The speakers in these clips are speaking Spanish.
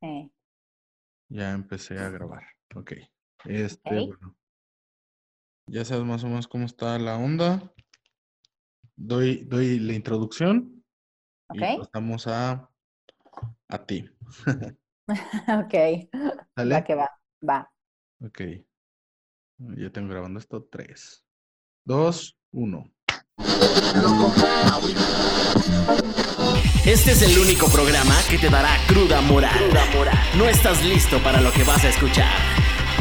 Sí. Ya empecé a grabar. Ok. Este, bueno. Ya sabes más o menos cómo está la onda. Doy, doy la introducción. Ok. Y pasamos a, a ti. ok. ¿Sale? Va que va. Va. Ok. Ya tengo grabando esto. Tres, dos, uno. Este es el único programa que te dará cruda moral. No estás listo para lo que vas a escuchar.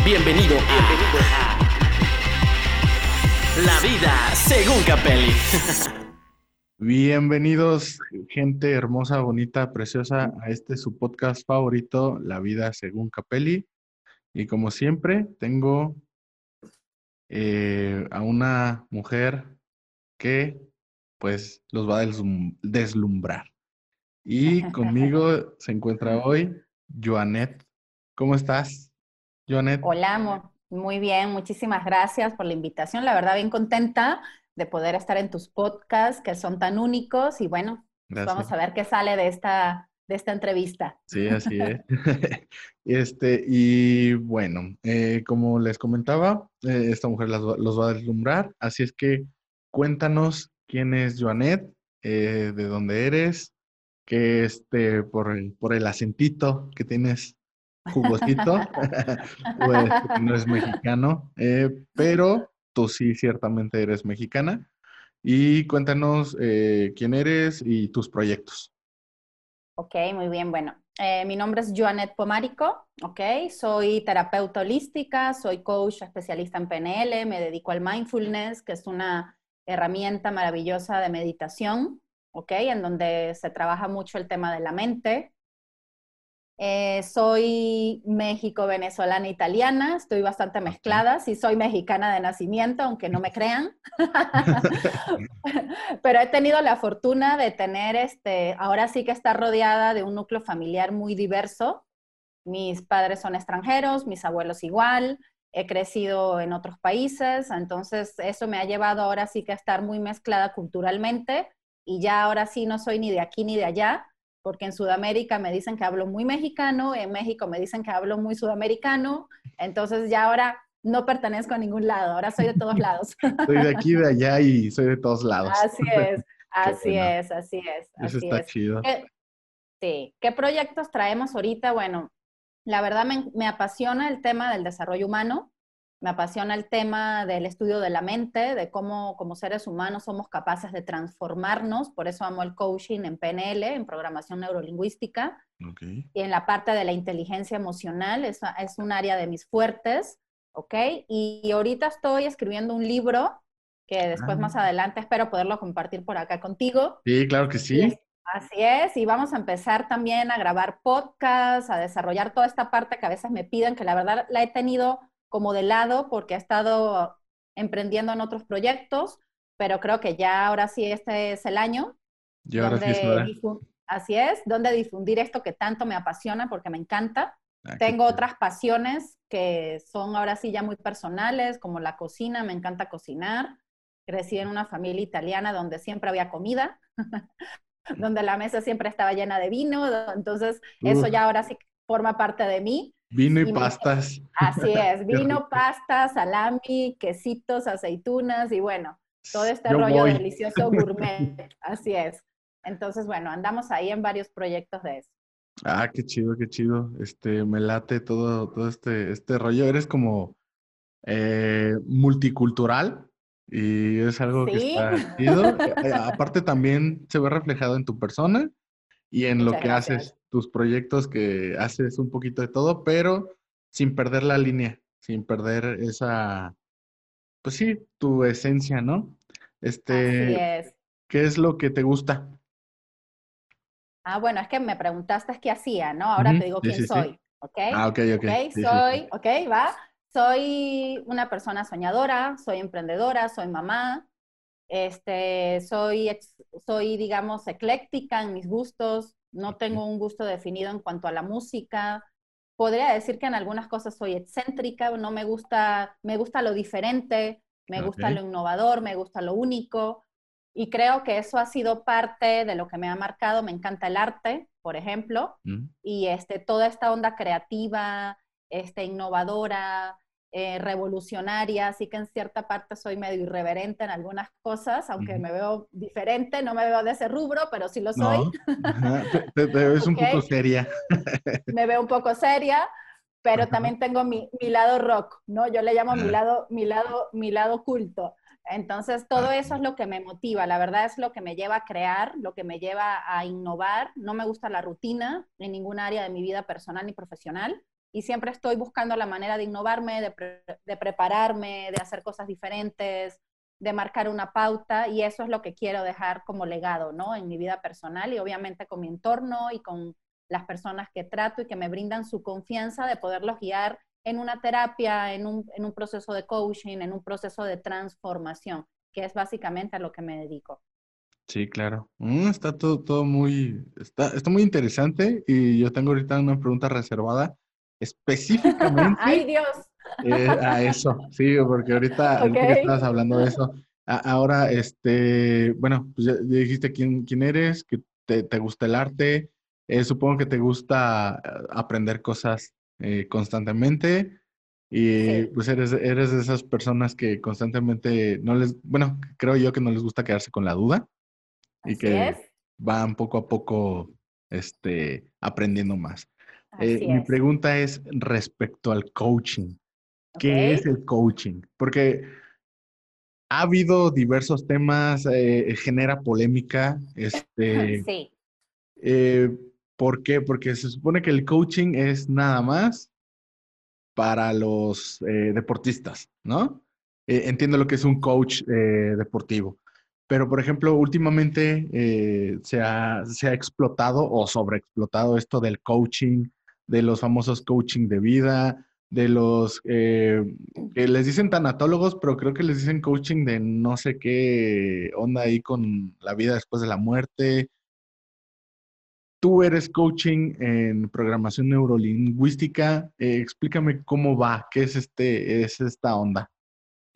Bienvenido a La vida según Capelli. Bienvenidos, gente hermosa, bonita, preciosa, a este su podcast favorito, La vida según Capelli. Y como siempre, tengo eh, a una mujer que pues los va a deslum- deslumbrar. Y conmigo se encuentra hoy Joanet. ¿Cómo estás, Joanet? Hola, mo- muy bien. Muchísimas gracias por la invitación. La verdad, bien contenta de poder estar en tus podcasts que son tan únicos. Y bueno, pues Gracias. vamos a ver qué sale de esta, de esta entrevista. Sí, así es. Este, y bueno, eh, como les comentaba, eh, esta mujer las los va a deslumbrar, así es que cuéntanos quién es Joanet, eh, de dónde eres, que este, por el, por el acentito que tienes jugosito, pues no es mexicano, eh, pero tú sí ciertamente eres mexicana. Y cuéntanos eh, quién eres y tus proyectos. Ok, muy bien. Bueno, eh, mi nombre es Joanet Pomarico, ok. Soy terapeuta holística, soy coach especialista en PNL, me dedico al mindfulness, que es una herramienta maravillosa de meditación, ok, en donde se trabaja mucho el tema de la mente. Eh, soy México-venezolana italiana, estoy bastante mezclada, sí soy mexicana de nacimiento, aunque no me crean. Pero he tenido la fortuna de tener, este, ahora sí que estar rodeada de un núcleo familiar muy diverso. Mis padres son extranjeros, mis abuelos igual, he crecido en otros países, entonces eso me ha llevado ahora sí que a estar muy mezclada culturalmente y ya ahora sí no soy ni de aquí ni de allá, porque en Sudamérica me dicen que hablo muy mexicano, en México me dicen que hablo muy sudamericano, entonces ya ahora no pertenezco a ningún lado, ahora soy de todos lados. Soy de aquí, de allá y soy de todos lados. Así es, así bueno. es, así es, Eso así está es. chido. ¿Qué- sí, ¿qué proyectos traemos ahorita? Bueno, la verdad me, me apasiona el tema del desarrollo humano, me apasiona el tema del estudio de la mente, de cómo como seres humanos somos capaces de transformarnos, por eso amo el coaching en PNL, en programación neurolingüística, y en la parte de la inteligencia emocional, es, es un área de mis fuertes, ¿ok? Y, ahorita estoy escribiendo un libro que después Ah. más adelante espero poderlo compartir por acá contigo. Sí, claro que Y sí. es- así es, y vamos a empezar también a grabar podcasts, a desarrollar toda esta parte que a veces me piden, que la verdad la he tenido como de lado porque he estado emprendiendo en otros proyectos, pero creo que ya ahora sí este es el año Y ahora sí es donde hora. difu- así es, donde difundir esto que tanto me apasiona porque me encanta. Ah, Tengo otras pasiones que son ahora sí ya muy personales, como la cocina, me encanta cocinar. Crecí en una familia italiana donde siempre había comida, donde la mesa siempre estaba llena de vino, entonces eso ya ahora sí forma parte de mí. Vino y y me- pastas. Así es, vino, rico. pasta, salami, quesitos, aceitunas y bueno, todo este Yo rollo voy. delicioso gourmet. Así es. Entonces, bueno, andamos ahí en varios proyectos de eso. Ah, qué chido, qué chido. Este, me late todo, todo este, este rollo. Eres como eh, multicultural y es algo que está chido. Eh, eh, aparte también se ve reflejado en tu persona y en lo que gracias. haces, tus proyectos que haces un poquito de todo, pero sin perder la línea, sin perder esa, pues sí, tu esencia, ¿no? Así Este, es. ¿qué es lo que te gusta? Ah, bueno, es que me preguntaste qué hacía, ¿no? Ahora te digo quién sí, sí. soy, ¿ok? Ah, ok, ok. Ok, Sí, sí, sí. soy, ok, va. Soy una persona soñadora, soy emprendedora, soy mamá, este, soy, soy, digamos, ecléctica en mis gustos, no tengo un gusto definido en cuanto a la música. Podría decir que en algunas cosas soy excéntrica, no me gusta, me gusta lo diferente, me gusta lo innovador, me gusta lo único. Y creo que eso ha sido parte de lo que me ha marcado. Me encanta el arte, por ejemplo, Mm. y este, toda esta onda creativa, este, innovadora, eh, revolucionaria, así que en cierta parte soy medio irreverente en algunas cosas, aunque me veo diferente, no me veo de ese rubro, pero sí lo soy. No, te, ves un poco seria. me veo un poco seria, pero también tengo mi, mi lado rock, ¿no? Yo le llamo mi lado, mi lado, mi lado culto. Entonces, todo eso es lo que me motiva, la verdad es lo que me lleva a crear, lo que me lleva a innovar. No me gusta la rutina en ningún área de mi vida personal ni profesional y siempre estoy buscando la manera de innovarme, de, pre- de prepararme, de hacer cosas diferentes, de marcar una pauta y eso es lo que quiero dejar como legado, ¿no? En mi vida personal y obviamente con mi entorno y con las personas que trato y que me brindan su confianza de poderlos guiar en una terapia, en un, en un proceso de coaching, en un proceso de transformación, que es básicamente a lo que me dedico. Sí, claro. Mm, está todo, todo muy, está, está muy interesante y yo tengo ahorita una pregunta reservada específicamente ¡Ay, Dios! eh, a eso. Sí, porque ahorita, ahorita que Ok. estabas hablando de eso, a- ahora, este, bueno, pues ya, ya dijiste quién, quién eres, que te, te gusta el arte, eh, supongo que te gusta eh, aprender cosas eh, constantemente y Sí. pues eres, eres de esas personas que constantemente no les, bueno, creo yo que no les gusta quedarse con la duda y que es. van poco a poco este, aprendiendo más. Eh, mi pregunta es respecto al coaching. ¿Qué es el coaching? Porque ha habido diversos temas, eh, genera polémica. Este, Sí, eh, ¿por qué? Porque se supone que el coaching es nada más para los eh, deportistas, ¿no? Entiendo lo que es un coach deportivo, pero por ejemplo, últimamente se ha, se ha explotado o sobreexplotado esto del coaching, de los famosos coaching de vida, de los eh, que les dicen tanatólogos, pero creo que les dicen coaching de no sé qué onda ahí con la vida después de la muerte. Tú eres coaching en programación neurolingüística. eh, explícame cómo va, qué es este, es esta onda.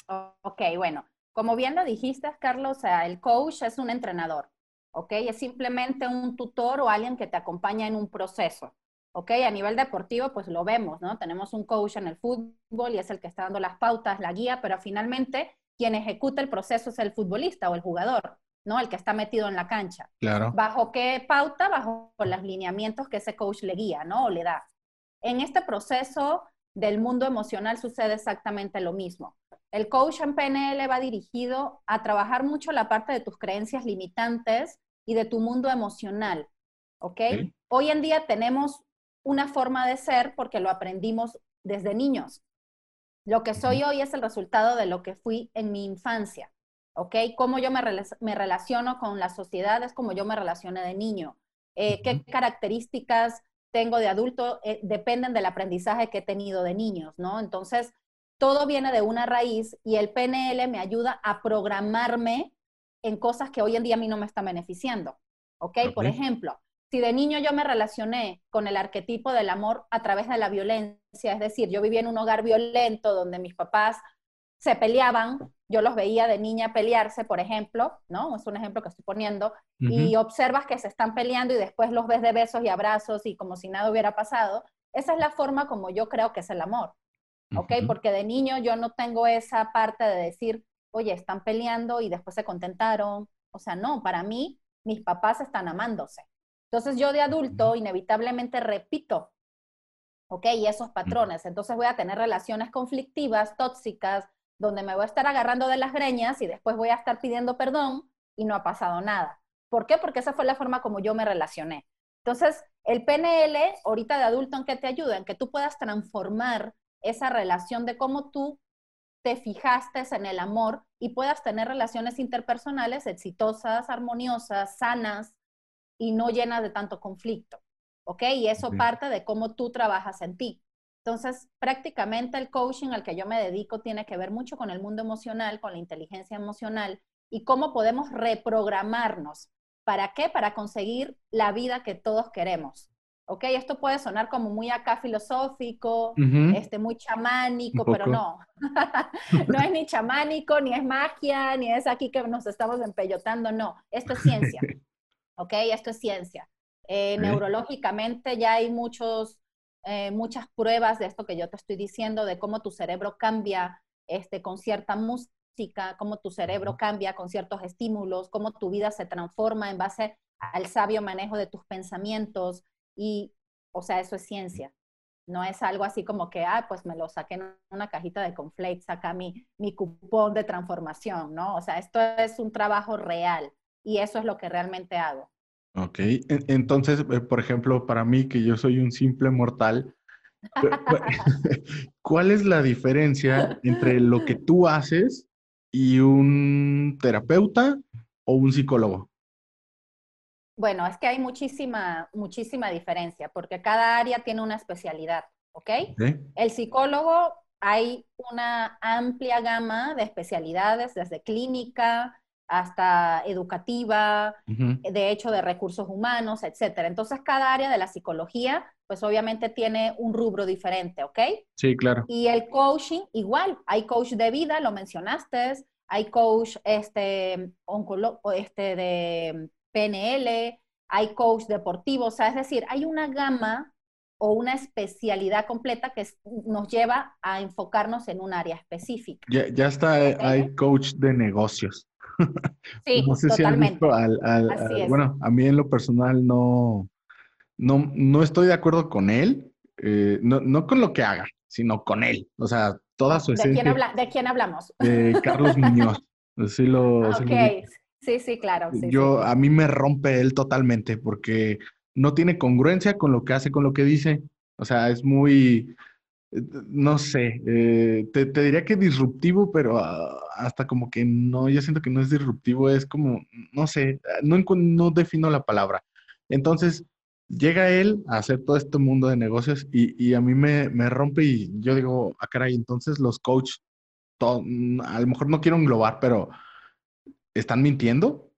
ok, bueno, como bien lo dijiste, Carlos, el coach es un entrenador, ¿ok? Es simplemente un tutor o alguien que te acompaña en un proceso, ¿ok? A nivel deportivo, pues lo vemos, ¿no? Tenemos un coach en el fútbol y es el que está dando las pautas, la guía, pero finalmente quien ejecuta el proceso es el futbolista o el jugador, ¿no? El que está metido en la cancha. Claro. ¿Bajo qué pauta? Bajo los lineamientos que ese coach le guía, ¿no? O le da. En este proceso del mundo emocional sucede exactamente lo mismo. El coach en PNL va dirigido a trabajar mucho la parte de tus creencias limitantes y de tu mundo emocional, ¿ok? Hoy en día tenemos una forma de ser porque lo aprendimos desde niños. Lo que soy hoy es el resultado de lo que fui en mi infancia, ¿ok? Cómo yo me, me relaciono con la sociedad es como yo me relacioné de niño. Eh, ¿Qué características tengo de adulto? Eh, dependen del aprendizaje que he tenido de niños, ¿no? Entonces, todo viene de una raíz y el PNL me ayuda a programarme en cosas que hoy en día a mí no me están beneficiando, ¿ok? Por Ok. ejemplo, si de niño yo me relacioné con el arquetipo del amor a través de la violencia, es decir, yo vivía en un hogar violento donde mis papás se peleaban, yo los veía de niña pelearse, por ejemplo, ¿no? Es un ejemplo que estoy poniendo, y observas que se están peleando y después los ves de besos y abrazos y como si nada hubiera pasado. Esa es la forma como yo creo que es el amor, ¿ok? Porque de niño yo no tengo esa parte de decir, oye, están peleando y después se contentaron. O sea, no, para mí, mis papás están amándose. Entonces yo de adulto inevitablemente repito, ¿ok? Y esos patrones. Entonces voy a tener relaciones conflictivas, tóxicas, donde me voy a estar agarrando de las greñas y después voy a estar pidiendo perdón y no ha pasado nada. ¿Por qué? Porque esa fue la forma como yo me relacioné. Entonces, el PNL, ahorita de adulto, ¿en qué te ayuda? En que tú puedas transformar esa relación de cómo tú te fijaste en el amor y puedas tener relaciones interpersonales exitosas, armoniosas, sanas y no llenas de tanto conflicto. ¿Ok? Y eso Ok. parte de cómo tú trabajas en ti. Entonces, prácticamente el coaching al que yo me dedico tiene que ver mucho con el mundo emocional, con la inteligencia emocional y cómo podemos reprogramarnos. ¿Para qué? Para conseguir la vida que todos queremos. ¿ok? Esto puede sonar como muy acá filosófico, este, muy chamánico, pero no. no es ni chamánico, ni es magia, ni es aquí que nos estamos empellotando, no. Esto es ciencia, ¿ok? Esto es ciencia. Eh, neurológicamente ya hay muchos, eh, muchas pruebas de esto que yo te estoy diciendo, de cómo tu cerebro cambia este, con cierta música, cómo tu cerebro cambia con ciertos estímulos, cómo tu vida se transforma en base al sabio manejo de tus pensamientos, y, o sea, eso es ciencia. No es algo así como que, ah, pues me lo saqué en una cajita de conflates, saca mi, mi cupón de transformación, ¿no? O sea, esto es un trabajo real y eso es lo que realmente hago. Ok, entonces, eh, por ejemplo, para mí, que yo soy un simple mortal, ¿cuál es la diferencia entre lo que tú haces y un terapeuta o un psicólogo? Bueno, es que hay muchísima, muchísima diferencia, porque cada área tiene una especialidad, ¿ok? El psicólogo, hay una amplia gama de especialidades, desde clínica hasta educativa, de hecho de recursos humanos, etcétera. Entonces, cada área de la psicología, pues obviamente tiene un rubro diferente, ¿ok? Sí, claro. Y el coaching, igual, hay coach de vida, lo mencionaste, hay coach este, este de PNL, hay coach deportivo, o sea, es decir, hay una gama o una especialidad completa que nos lleva a enfocarnos en un área específica. Ya, ya está, eh, hay coach de negocios. Sí, totalmente. bueno, a mí en lo personal no, no, no estoy de acuerdo con él, eh, no, no, con lo que haga, sino con él. O sea, toda su esencia. ¿De quién, ¿de quién hablamos? De Carlos Muñoz. Sí lo, ok, Sí, sí, claro. Yo, a mí me rompe él totalmente porque no tiene congruencia con lo que hace, con lo que dice. O sea, es muy, eh, no sé, eh, te, diría que disruptivo, pero ah, hasta como que no, yo siento que no es disruptivo, es como, no sé, no, no defino la palabra. Entonces, llega él a hacer todo este mundo de negocios y, a mí me, me, rompe y yo digo, ah, caray, entonces los coaches, a lo mejor no quiero englobar, pero ¿están mintiendo?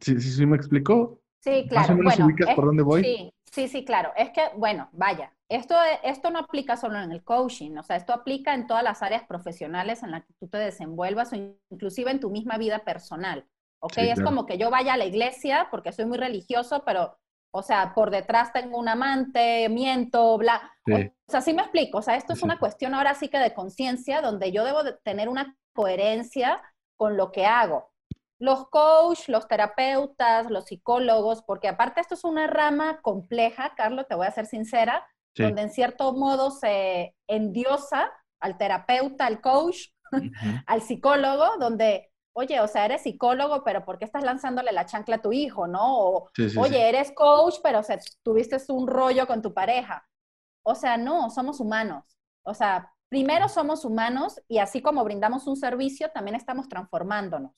¿Sí, sí, sí me explicó? Sí, claro. bueno, por dónde voy? Sí, sí, sí, claro. Es que, bueno, vaya, esto, esto no aplica solo en el coaching, o sea, esto aplica en todas las áreas profesionales en las que tú te desenvuelvas o inclusive en tu misma vida personal. ¿Ok? es como que yo vaya a la iglesia porque soy muy religioso, pero, o sea, por detrás tengo un amante, miento, bla. O sea, sí me explico. O sea, esto es una cuestión ahora sí que de conciencia, donde yo debo de tener una coherencia con lo que hago los coaches, los terapeutas, los psicólogos, porque aparte esto es una rama compleja, Carlos, te voy a ser sincera, donde en cierto modo se endiosa al terapeuta, al coach, al psicólogo, donde, oye, o sea, eres psicólogo, pero ¿por qué estás lanzándole la chancla a tu hijo, no? O, oye, eres coach, pero o tuviste un rollo con tu pareja. O sea, no, somos humanos. O sea, primero somos humanos y así como brindamos un servicio, también estamos transformándonos.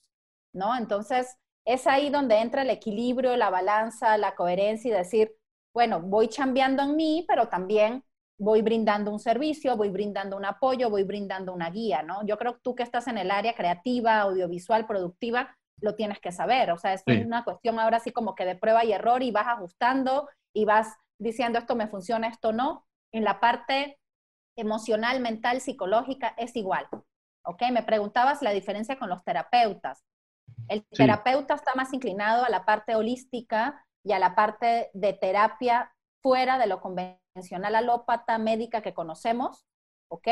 ¿No? Entonces, es ahí donde entra el equilibrio, la balanza, la coherencia y decir, bueno, voy chambeando en mí, pero también voy brindando un servicio, voy brindando un apoyo, voy brindando una guía, ¿no? Yo creo que tú que estás en el área creativa, audiovisual, productiva, lo tienes que saber. O sea, es una cuestión ahora sí como que de prueba y error y vas ajustando y vas diciendo esto me funciona, esto no. En la parte emocional, mental, psicológica es igual. ¿Ok? Me preguntabas la diferencia con los terapeutas. El terapeuta está más inclinado a la parte holística y a la parte de terapia fuera de lo convencional alópata médica que conocemos, ¿ok?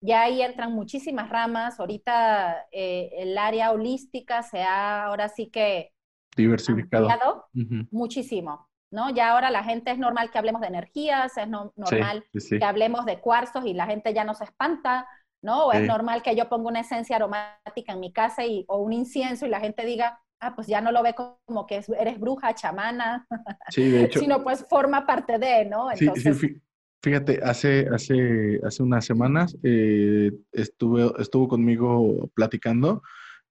Ya ahí entran muchísimas ramas. Ahorita eh, el área holística se ha ahora sí que diversificado muchísimo, ¿no? Ya ahora la gente es normal que hablemos de energías, es normal que hablemos de cuarzos y la gente ya no se espanta, ¿no? O es normal que yo ponga una esencia aromática en mi casa y, o un incienso y la gente diga, ah, pues ya no lo ve como que eres bruja, chamana, sí, de hecho. sino pues forma parte de, ¿no? Entonces... Sí, fíjate, hace, hace, hace unas semanas eh, estuve, estuvo conmigo platicando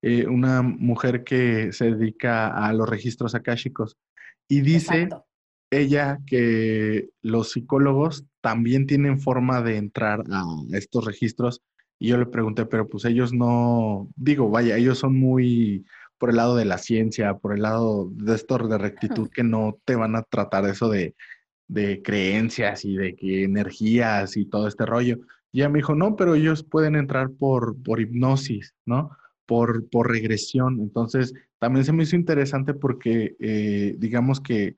eh, una mujer que se dedica a los registros akáshicos y dice ella que los psicólogos también tienen forma de entrar a estos registros y yo le pregunté, pero pues ellos no, digo, vaya, ellos son muy por el lado de la ciencia, por el lado de esto de rectitud, que no te van a tratar eso de, de creencias y de que energías y todo este rollo. Y ella me dijo, no, pero ellos pueden entrar por, por hipnosis, ¿no? Por, por regresión. Entonces, también se me hizo interesante porque, eh, digamos que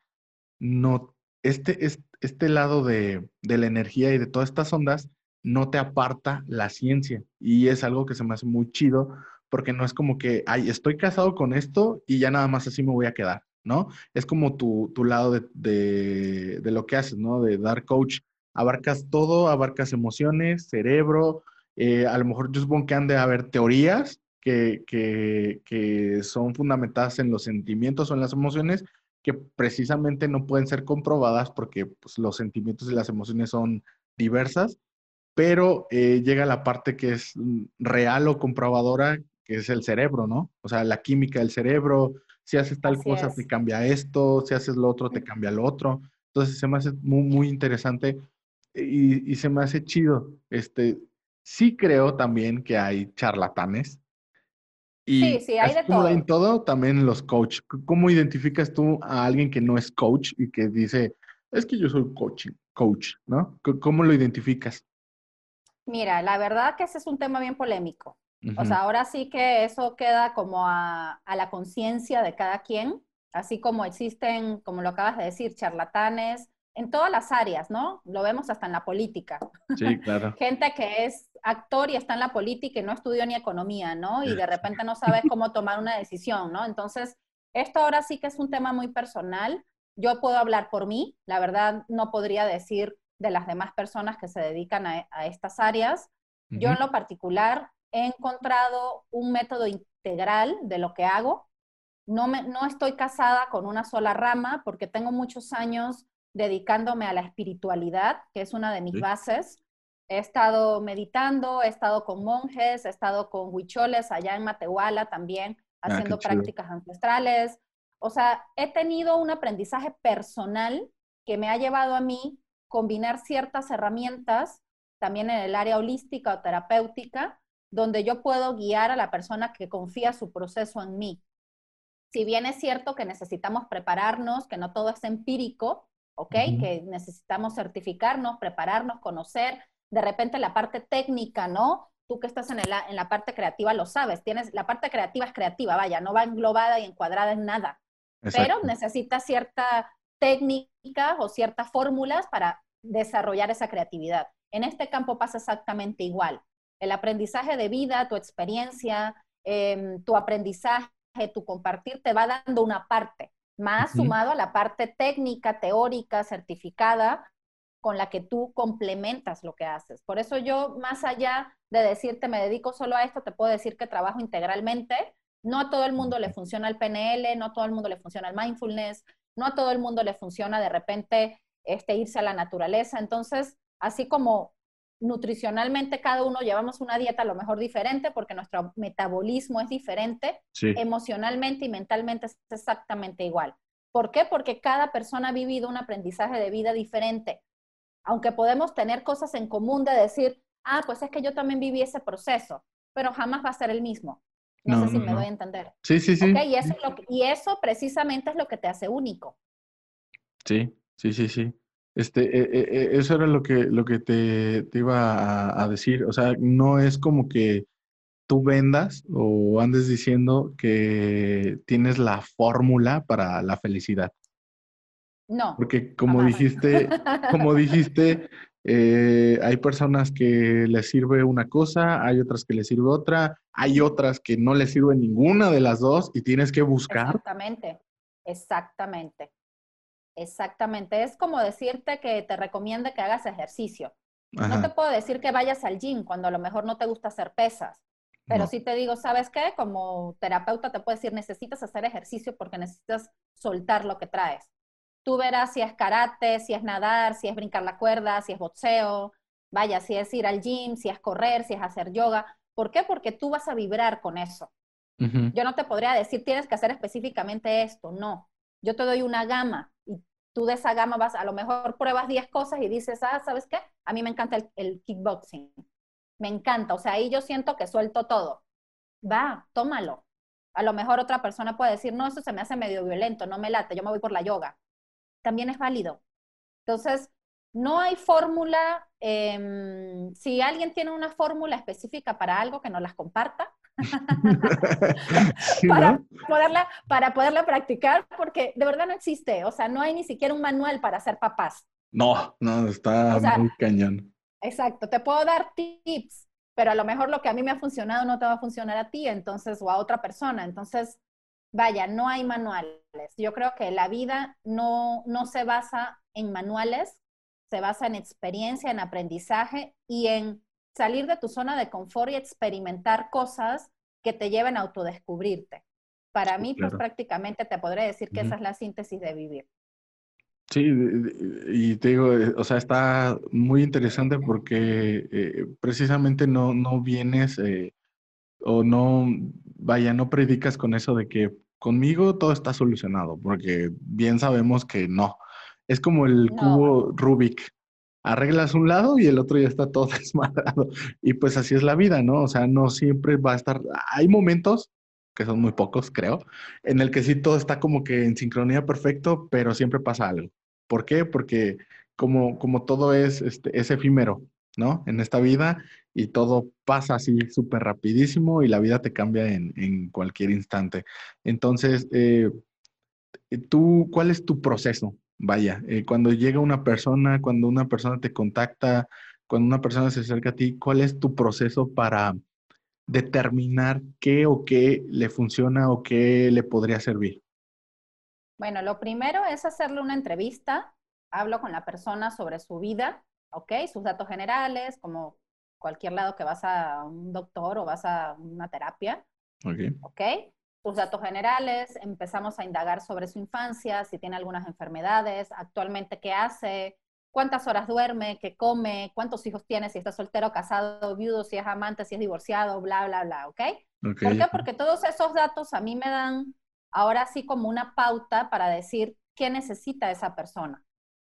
no, este, este, este lado de, de la energía y de todas estas ondas no te aparta la ciencia. Y es algo que se me hace muy chido porque no es como que, ay, estoy casado con esto y ya nada más así me voy a quedar, ¿no? Es como tu, tu lado de, de, lo que haces, ¿no? De dar coach. Abarcas todo, abarcas emociones, cerebro. Eh, a lo mejor yo supongo que han de haber teorías que, que, que son fundamentadas en los sentimientos o en las emociones que precisamente no pueden ser comprobadas porque pues, los sentimientos y las emociones son diversas, pero eh, llega la parte que es mm, real o comprobadora, que es el cerebro, ¿no? O sea, la química del cerebro, si haces tal Así cosa es. te cambia esto, si haces lo otro te cambia lo otro. Entonces se me hace muy, muy interesante y, y se me hace chido. Este, sí creo también que hay charlatanes, y sí, sí, hay de todo. En todo, también los coach. ¿Cómo identificas tú a alguien que no es coach y que dice, es que yo soy coach, coach, ¿no? ¿Cómo lo identificas? Mira, la verdad que ese es un tema bien polémico. Uh -huh. O sea, ahora sí que eso queda como a, a la conciencia de cada quien, así como existen, como lo acabas de decir, charlatanes en todas las áreas, ¿no? Lo vemos hasta en la política. Sí, claro. Gente que es actor y está en la política y no estudió ni economía, ¿no? Y de repente no sabes cómo tomar una decisión, ¿no? Entonces, esto ahora sí que es un tema muy personal. Yo puedo hablar por mí, la verdad no podría decir de las demás personas que se dedican a, a estas áreas. Uh -huh. Yo en lo particular he encontrado un método integral de lo que hago. No, me, no estoy casada con una sola rama porque tengo muchos años dedicándome a la espiritualidad, que es una de mis sí. bases. He estado meditando, he estado con monjes, he estado con huicholes allá en Matehuala también, ah, haciendo ah, prácticas ancestrales. O sea, he tenido un aprendizaje personal que me ha llevado a mí combinar ciertas herramientas también en el área holística o terapéutica, donde yo puedo guiar a la persona que confía su proceso en mí. Si bien es cierto que necesitamos prepararnos, que no todo es empírico, ¿ok? Uh -huh. Que necesitamos certificarnos, prepararnos, conocer, de repente la parte técnica, ¿no? Tú que estás en, el, en la parte creativa lo sabes, tienes, la parte creativa es creativa, vaya, no va englobada y encuadrada en nada, Exacto. pero necesita cierta técnica o ciertas fórmulas para desarrollar esa creatividad. En este campo pasa exactamente igual. El aprendizaje de vida, tu experiencia, eh, tu aprendizaje, tu compartir, te va dando una parte, más uh -huh. sumado a la parte técnica, teórica, certificada, con la que tú complementas lo que haces. Por eso yo, más allá de decirte me dedico solo a esto, te puedo decir que trabajo integralmente. No a todo el mundo le funciona el PNL, no a todo el mundo le funciona el mindfulness, no a todo el mundo le funciona de repente este, irse a la naturaleza. Entonces, así como nutricionalmente cada uno llevamos una dieta a lo mejor diferente porque nuestro metabolismo es diferente, sí. emocionalmente y mentalmente es exactamente igual. ¿Por qué? Porque cada persona ha vivido un aprendizaje de vida diferente aunque podemos tener cosas en común de decir, ah, pues es que yo también viví ese proceso, pero jamás va a ser el mismo. No, no sé si no, me doy a entender. Sí, sí, sí. ¿Okay? Y, eso lo que, y, eso precisamente es lo que te hace único. Sí, sí, sí, sí. Este, eh, eh, eso era lo que, lo que te, te iba a, a, decir. O sea, no es como que tú vendas o andes diciendo que tienes la fórmula para la felicidad. No. Porque como jamás. dijiste, como dijiste, eh, hay personas que les sirve una cosa, hay otras que les sirve otra, hay otras que no les sirve ninguna de las dos y tienes que buscar. Exactamente, exactamente, exactamente. Es como decirte que te recomiende que hagas ejercicio. Ajá. No te puedo decir que vayas al gym cuando a lo mejor no te gusta hacer pesas. Pero no. sí te digo, ¿sabes qué? Como terapeuta te puedo decir, necesitas hacer ejercicio porque necesitas soltar lo que traes tú verás si es karate, si es nadar, si es brincar la cuerda, si es boxeo, vaya, si es ir al gym, si es correr, si es hacer yoga. ¿Por qué? Porque tú vas a vibrar con eso. Uh -huh. Yo no te podría decir, tienes que hacer específicamente esto, no. Yo te doy una gama y tú de esa gama vas, a lo mejor pruebas 10 cosas y dices, ah, ¿sabes qué? A mí me encanta el, kickboxing. Me encanta, o sea, ahí yo siento que suelto todo. Va, tómalo. A lo mejor otra persona puede decir, no, eso se me hace medio violento, no me late, yo me voy por la yoga también es válido. Entonces, no hay fórmula. Em, si alguien tiene una fórmula específica para algo, que nos las comparta. para, poderla, para poderla practicar, porque de verdad no existe. O sea, no hay ni siquiera un manual para ser papás. No, no, está muy cañón. Exacto, te puedo dar tips, pero a lo mejor lo que a mí me ha funcionado no te va a funcionar a ti, entonces, o a otra persona. Entonces, vaya, no hay manuales. Yo creo que la vida no, no se basa en manuales, se basa en experiencia, en aprendizaje y en salir de tu zona de confort y experimentar cosas que te lleven a autodescubrirte. Para mí, pues prácticamente te podré decir que esa es la síntesis de vivir. Sí, y te digo, eh, o sea, está muy interesante porque eh, precisamente no, no vienes eh, o no, vaya, no predicas con eso de que conmigo todo está solucionado, porque bien sabemos que no. Es como el cubo Rubik. Arreglas un lado y el otro ya está todo desmadrado. Y pues así es la vida, ¿no? O sea, no siempre va a estar. Hay momentos, que son muy pocos, creo, en el que sí todo está como que en sincronía perfecto, pero siempre pasa algo. ¿Por qué? Porque como, como todo es, este, es efímero, ¿no? En esta vida y todo pasa así súper rapidísimo y la vida te cambia en, en cualquier instante. Entonces, eh, ¿tú cuál es tu proceso? Vaya, eh, cuando llega una persona, cuando una persona te contacta, cuando una persona se acerca a ti, ¿cuál es tu proceso para determinar qué o qué le funciona o qué le podría servir? Bueno, lo primero es hacerle una entrevista. Hablo con la persona sobre su vida, ¿ok? Sus datos generales, como cualquier lado que vas a un doctor o vas a una terapia. Ok. ¿Ok? Sus datos generales, empezamos a indagar sobre su infancia, si tiene algunas enfermedades, actualmente qué hace, cuántas horas duerme, qué come, cuántos hijos tiene, si está soltero, casado, viudo, si es amante, si es divorciado, bla, bla, bla, ¿ok? ¿Por qué? Porque todos esos datos a mí me dan ahora sí como una pauta para decir qué necesita esa persona,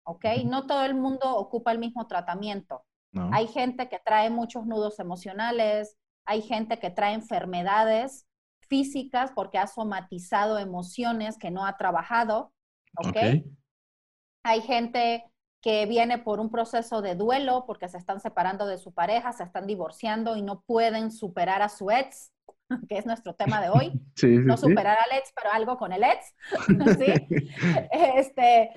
¿ok? No todo el mundo ocupa el mismo tratamiento. Hay gente que trae muchos nudos emocionales, hay gente que trae enfermedades físicas porque ha somatizado emociones que no ha trabajado, ¿ok? Hay gente que viene por un proceso de duelo porque se están separando de su pareja, se están divorciando y no pueden superar a su ex, que es nuestro tema de hoy. no superar al ex, pero algo con el ex. este,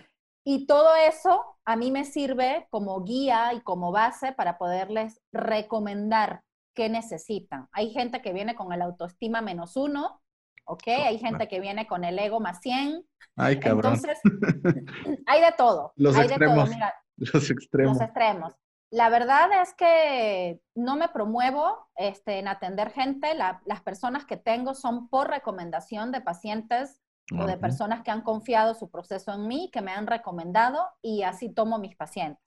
y todo eso a mí me sirve como guía y como base para poderles recomendar qué necesitan. Hay gente que viene con el autoestima menos uno, ¿ok? Hay gente que viene con el ego más 100. Ay, cabrón. Entonces, hay de todo. Los hay extremos. De todo. los extremos. Los extremos. La verdad es que no me promuevo este, en atender gente. las personas que tengo son por recomendación de pacientes o de personas que han confiado su proceso en mí, que me han recomendado y así tomo mis pacientes.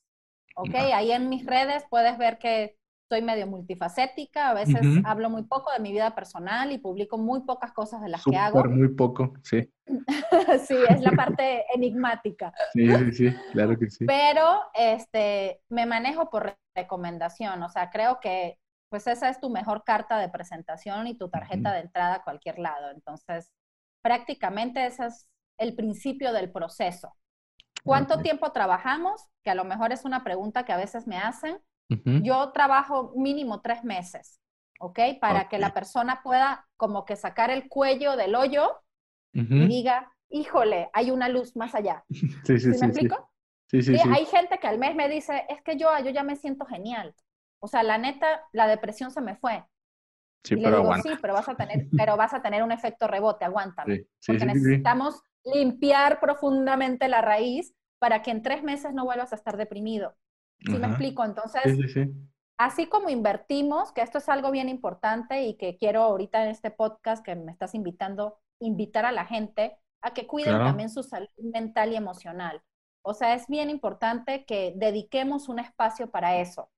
¿Ok? Ahí en mis redes puedes ver que soy medio multifacética, a veces hablo muy poco de mi vida personal y publico muy pocas cosas de las que hago. muy poco, sí. sí, es la parte enigmática. Sí, sí, sí, claro que sí. Pero este, me manejo por recomendación, o sea, creo que pues esa es tu mejor carta de presentación y tu tarjeta de entrada a cualquier lado. Entonces, prácticamente ese es el principio del proceso. ¿Cuánto tiempo trabajamos? Que a lo mejor es una pregunta que a veces me hacen. Yo trabajo mínimo tres meses, ¿ok? Para que la persona pueda como que sacar el cuello del hoyo y diga, híjole, hay una luz más allá. Sí, sí, ¿Sí, me explico? Sí, sí, sí, Hay gente que al mes me dice, es que yo, yo ya me siento genial. O sea, la neta, la depresión se me fue. Sí, pero digo, sí, pero vas a tener, pero vas a tener un efecto rebote, aguántame. porque necesitamos limpiar profundamente la raíz para que en tres meses no vuelvas a estar deprimido. ¿Sí me explico? Entonces, así como invertimos, que esto es algo bien importante y que quiero ahorita en este podcast que me estás invitando, invitar a la gente a que cuiden también su salud mental y emocional. O sea, es bien importante que dediquemos un espacio para eso.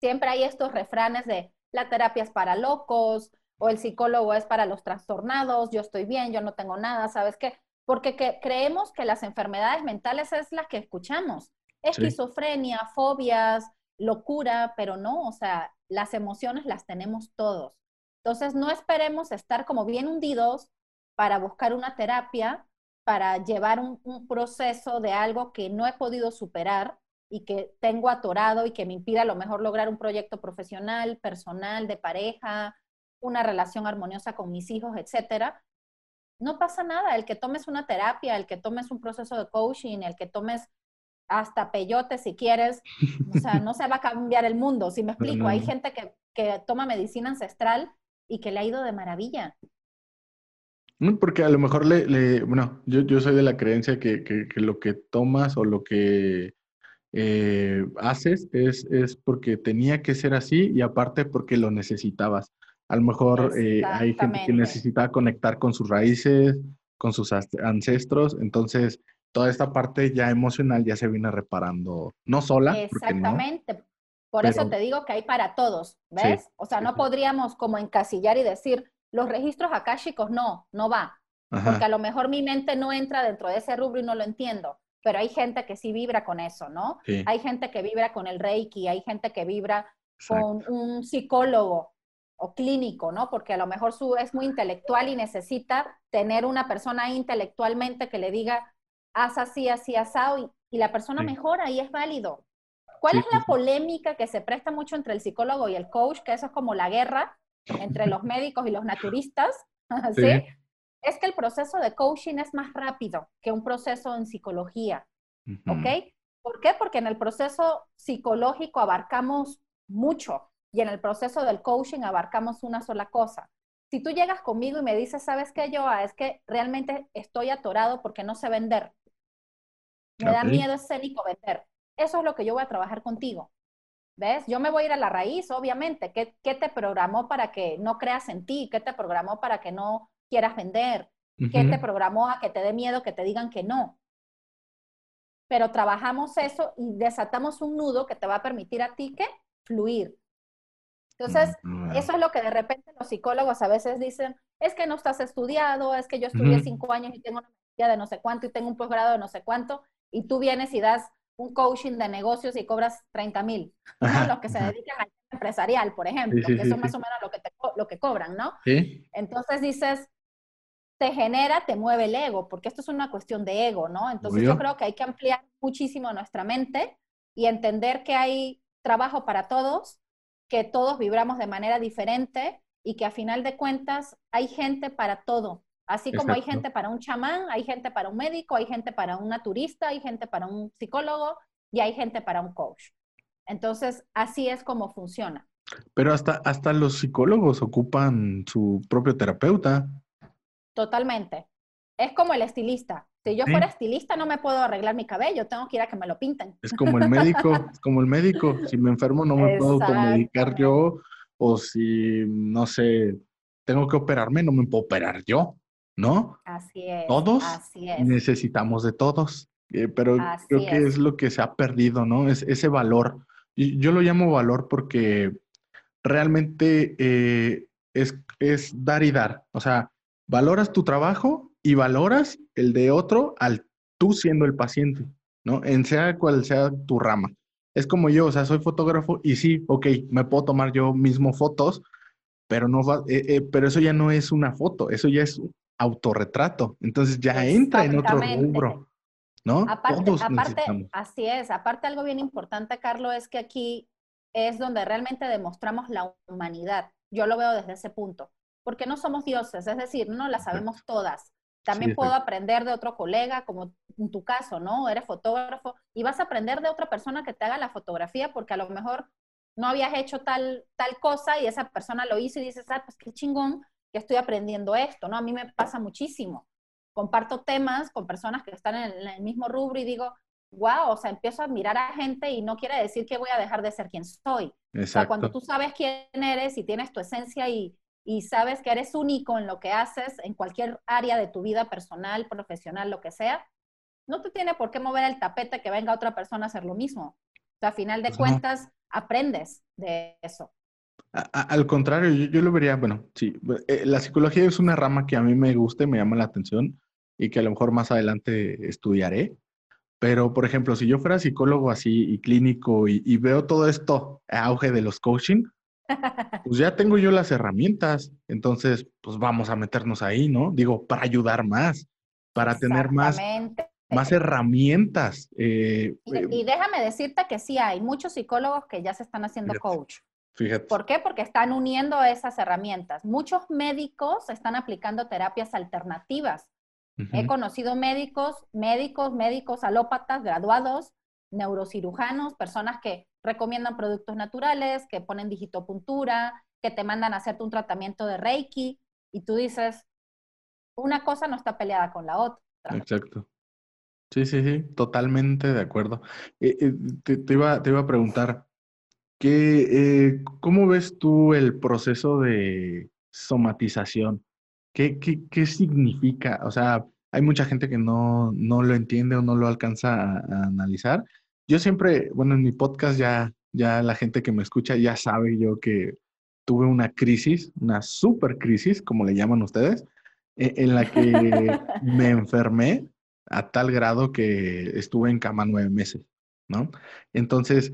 Siempre hay estos refranes de la terapia es para locos o el psicólogo es para los trastornados, yo estoy bien, yo no tengo nada, ¿sabes qué? Porque que creemos que las enfermedades mentales es las que escuchamos esquizofrenia, fobias, locura, pero no, o sea, las emociones las tenemos todos. Entonces, no esperemos estar como bien hundidos para buscar una terapia, para llevar un, proceso de algo que no he podido superar y que tengo atorado y que me impide a lo mejor lograr un proyecto profesional, personal, de pareja, una relación armoniosa con mis hijos, etcétera, no pasa nada. El que tomes una terapia, el que tomes un proceso de coaching, el que tomes hasta peyote si quieres, o sea, no se va a cambiar el mundo, si me explico. Hay gente que, que toma medicina ancestral y que le ha ido de maravilla. Porque a lo mejor le, bueno, yo, yo, soy de la creencia que, que, que, lo que tomas o lo que eh, haces es, es porque tenía que ser así y aparte porque lo necesitabas. A lo mejor eh, hay gente que necesita conectar con sus raíces, con sus ancestros, entonces toda esta parte ya emocional ya se viene reparando, no sola. Exactamente. Por eso te digo que hay para todos, ¿ves? o sea, no podríamos como encasillar y decir, los registros akáshicos no, no va, porque a lo mejor mi mente no entra dentro de ese rubro y no lo entiendo, pero hay gente que sí vibra con eso, ¿no? Hay gente que vibra con el reiki, hay gente que vibra con un psicólogo, o clínico, ¿no? Porque a lo mejor su, es muy intelectual y necesita tener una persona intelectualmente que le diga, haz así, así, asado, y, y la persona mejora y es válido. ¿Cuál es la polémica que se presta mucho entre el psicólogo y el coach? Que eso es como la guerra entre los médicos y los naturistas, ¿sí? Es que el proceso de coaching es más rápido que un proceso en psicología, ¿ok? ¿Por qué? Porque en el proceso psicológico abarcamos mucho, y en el proceso del coaching abarcamos una sola cosa. Si tú llegas conmigo y me dices, ¿sabes qué, Joa? Es que realmente estoy atorado porque no sé vender. Me da miedo escénico vender. Eso es lo que yo voy a trabajar contigo. ¿Ves? Yo me voy a ir a la raíz, obviamente. ¿Qué, ¿Qué, te programó para que no creas en ti? ¿Qué te programó para que no quieras vender? ¿Qué te programó a que te dé miedo que te digan que no? Pero trabajamos eso y desatamos un nudo que te va a permitir a ti que fluir. Entonces, mm, eso es lo que de repente los psicólogos a veces dicen, es que no estás estudiado, es que yo estudié cinco años y tengo una maestría de no sé cuánto y tengo un posgrado de no sé cuánto, y tú vienes y das un coaching de negocios y cobras 30 mil, los que se dedican al empresarial, por ejemplo, que eso es más o menos lo que, lo que cobran, ¿no? Entonces dices, te genera, te mueve el ego, porque esto es una cuestión de ego, ¿no? Entonces yo creo que hay que ampliar muchísimo nuestra mente y entender que hay trabajo para todos que todos vibramos de manera diferente y que a final de cuentas hay gente para todo. Así como hay gente para un chamán, hay gente para un médico, hay gente para un naturista, hay gente para un psicólogo y hay gente para un coach. Entonces, así es como funciona. Pero hasta, hasta los psicólogos ocupan su propio terapeuta. Totalmente. Es como el estilista. Si yo fuera estilista no me puedo arreglar mi cabello, tengo que ir a que me lo pinten. Es como el médico, es como el médico. Si me enfermo no me puedo medicar yo o si, no sé, tengo que operarme, no me puedo operar yo, ¿no? Así es. Todos necesitamos de todos, eh, pero creo que es. lo que se ha perdido, ¿no? Es ese valor. Y yo lo llamo valor porque realmente eh, es, es dar y dar. O sea, valoras tu trabajo y valoras el de otro al tú siendo el paciente, ¿no? En sea cual sea tu rama. Es como yo, o sea, soy fotógrafo y sí, ok, me puedo tomar yo mismo fotos, pero no va, eh, eh, pero eso ya no es una foto, eso ya es un autorretrato. Entonces ya entra en otro rubro, ¿no? Aparte, aparte así es. Aparte algo bien importante, Carlos, es que aquí es donde realmente demostramos la humanidad. Yo lo veo desde ese punto, porque no somos dioses, es decir, no las sabemos todas. También puedo aprender de otro colega, como en tu caso, ¿no? Eres fotógrafo y vas a aprender de otra persona que te haga la fotografía porque a lo mejor no habías hecho tal, tal cosa y esa persona lo hizo y dices, ah, pues qué chingón que estoy aprendiendo esto, ¿no? A mí me pasa muchísimo. Comparto temas con personas que están en el, mismo rubro y digo, wow, o sea, empiezo a admirar a gente y no quiere decir que voy a dejar de ser quien soy. O sea, cuando tú sabes quién eres y tienes tu esencia y, y sabes que eres único en lo que haces, en cualquier área de tu vida personal, profesional, lo que sea, no te tiene por qué mover el tapete que venga otra persona a hacer lo mismo. O sea, a final de pues cuentas, aprendes de eso. al contrario, yo, lo vería, bueno, sí, eh, la psicología es una rama que a mí me gusta y me llama la atención y que a lo mejor más adelante estudiaré. Pero, por ejemplo, si yo fuera psicólogo así y clínico y, y veo todo esto, auge de los coaching, pues ya tengo yo las herramientas, entonces pues vamos a meternos ahí, ¿no? Digo, para ayudar más. para tener más, más herramientas. Eh, y, déjame decirte que sí hay muchos psicólogos que ya se están haciendo coach. Fíjate. ¿Por qué? Porque están uniendo esas herramientas. Muchos médicos están aplicando terapias alternativas. He conocido médicos, médicos, médicos alópatas, graduados, neurocirujanos, personas que recomiendan productos naturales, que ponen digitopuntura, que te mandan a hacerte un tratamiento de Reiki y tú dices, una cosa no está peleada con la otra. Exacto. Sí, sí, sí, totalmente de acuerdo. Eh, eh, te, iba, te iba a preguntar, ¿qué, eh, ¿cómo ves tú el proceso de somatización? ¿Qué, qué, qué significa? O sea, hay mucha gente que no, no lo entiende o no lo alcanza a, analizar. Yo siempre, bueno, en mi podcast ya, ya la gente que me escucha ya sabe yo que tuve una crisis, una super crisis, como le llaman ustedes, e, en la que me enfermé a tal grado que estuve en cama nueve meses, ¿no? Entonces,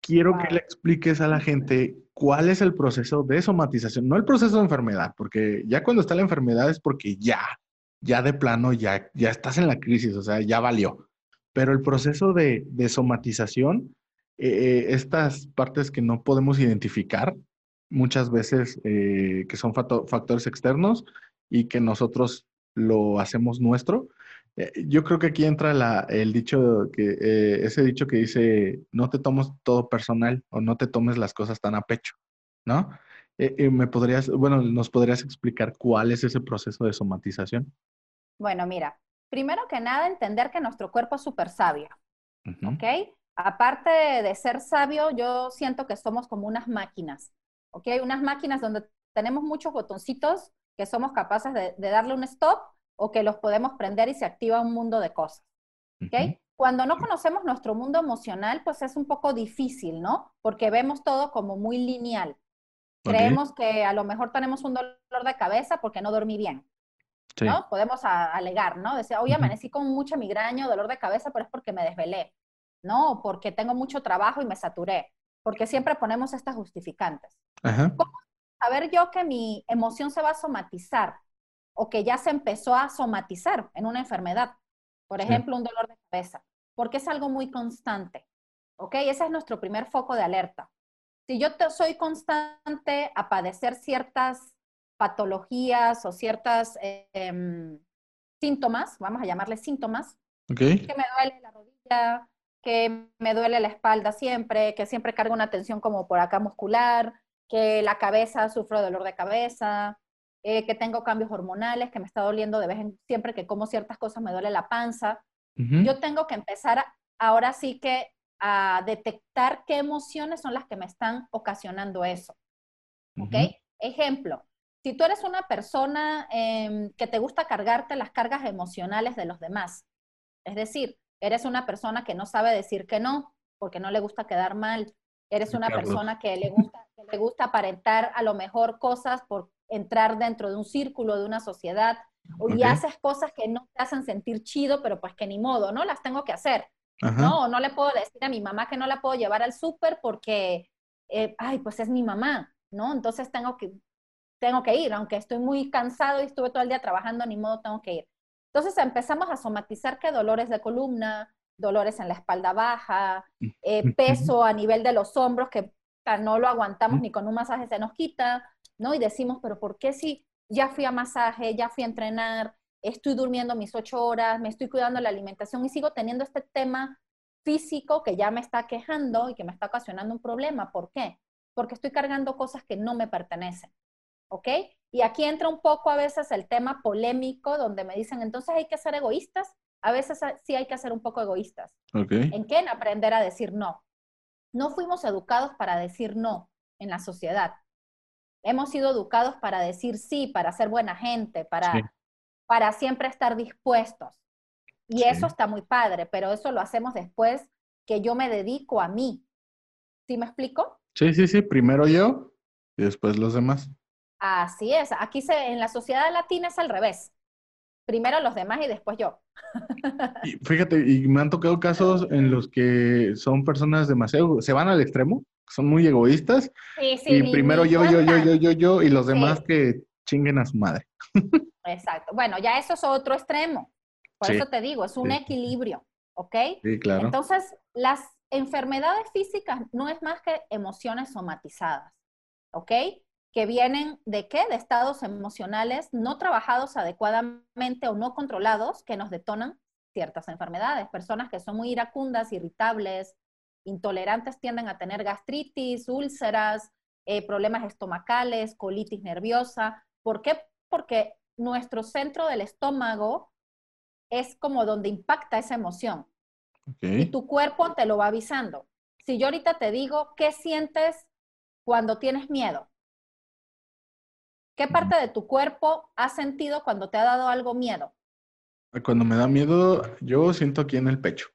quiero que le expliques a la gente cuál es el proceso de somatización, no el proceso de enfermedad, porque ya cuando está la enfermedad es porque ya, ya de plano, ya, ya estás en la crisis, o sea, ya valió. Pero el proceso de, somatización, eh, eh, estas partes que no podemos identificar, muchas veces eh, que son factores externos y que nosotros lo hacemos nuestro. yo creo que aquí entra el dicho, que, ese dicho que dice, no te tomes todo personal o no te tomes las cosas tan a pecho, ¿no? ¿Me podrías, bueno, nos podrías explicar cuál es ese proceso de somatización? Bueno, mira, primero que nada, entender que nuestro cuerpo es súper sabio. ¿Ok? Aparte de ser sabio, yo siento que somos como unas máquinas. ¿Ok? Unas máquinas donde tenemos muchos botoncitos que somos capaces de, darle un stop o que los podemos prender y se activa un mundo de cosas. ¿Ok? Cuando no conocemos nuestro mundo emocional, pues es un poco difícil, ¿no? Porque vemos todo como muy lineal. Creemos que a lo mejor tenemos un dolor de cabeza porque no dormí bien. ¿No? Podemos alegar, ¿no? Decir, oye, amanecí con mucha migraña o dolor de cabeza, pero es porque me desvelé, ¿no? O porque tengo mucho trabajo y me saturé, porque siempre ponemos estas justificantes. ¿Cómo saber yo que mi emoción se va a somatizar o que ya se empezó a somatizar en una enfermedad? Por ejemplo, un dolor de cabeza, porque es algo muy constante, ¿ok? Ese es nuestro primer foco de alerta. Si yo soy constante a padecer ciertas patologías o ciertas em, síntomas, vamos a llamarle síntomas, que me duele la rodilla, que me duele la espalda siempre, que siempre cargo una tensión como por acá muscular, que la cabeza, sufro dolor de cabeza, eh, que tengo cambios hormonales, que me está doliendo de vez en siempre que como ciertas cosas me duele la panza. Yo tengo que empezar ahora sí que a detectar qué emociones son las que me están ocasionando eso. ¿Ok? Ejemplo, si tú eres una persona em, que te gusta cargarte las cargas emocionales de los demás, es decir, eres una persona que no sabe decir que no, porque no le gusta quedar mal, eres una persona que le gusta, le gusta aparentar a lo mejor cosas por entrar dentro de un círculo, de una sociedad, y haces cosas que no te hacen sentir chido, pero pues que ni modo, ¿no? Las tengo que hacer. No, no le puedo decir a mi mamá que no la puedo llevar al súper porque, eh, ay, pues es mi mamá, ¿no? Entonces tengo que, tengo que ir, aunque estoy muy cansado y estuve todo el día trabajando, ni modo, tengo que ir. Entonces empezamos a somatizar que dolores de columna, dolores en la espalda baja, eh, peso a nivel de los hombros, que no lo aguantamos ni con un masaje se nos quita, ¿no? Y decimos, pero ¿por qué si ya fui a masaje, ya fui a entrenar, estoy durmiendo mis ocho horas, me estoy cuidando la alimentación y sigo teniendo este tema físico que ya me está quejando y que me está ocasionando un problema? ¿Por qué? Porque estoy cargando cosas que no me pertenecen. ¿Ok? Y aquí entra un poco a veces el tema polémico donde me dicen, entonces hay que ser egoístas. A veces sí hay que ser un poco egoístas. ¿En qué? En aprender a decir no. No fuimos educados para decir no en la sociedad. Hemos sido educados para decir sí, para ser buena gente, para, para siempre estar dispuestos. Y eso está muy padre, pero eso lo hacemos después que yo me dedico a mí. ¿Sí me explico? Sí, sí, sí. Primero yo y después los demás. Así es. Aquí se, en la sociedad latina es al revés. Primero los demás y después yo. fíjate, y me han tocado casos en los que son personas demasiado, se van al extremo, son muy egoístas. Sí, sí, y primero yo, yo, yo, yo, yo, yo, y los demás que chinguen a su madre. Exacto. Bueno, ya eso es otro extremo. Por eso te digo, es un equilibrio, ¿ok? Sí, claro. Entonces, las enfermedades físicas no es más que emociones somatizadas, ¿ok? Que vienen de qué? De estados emocionales no trabajados adecuadamente o no controlados que nos detonan ciertas enfermedades. Personas que son muy iracundas, irritables, intolerantes tienden a tener gastritis, úlceras, eh, problemas estomacales, colitis nerviosa. ¿Por qué? Porque nuestro centro del estómago es como donde impacta esa emoción y tu cuerpo te lo va avisando. Si yo ahorita te digo, ¿qué sientes cuando tienes miedo? ¿Qué parte de tu cuerpo has sentido cuando te ha dado algo miedo? Cuando me da miedo, yo siento aquí en el pecho.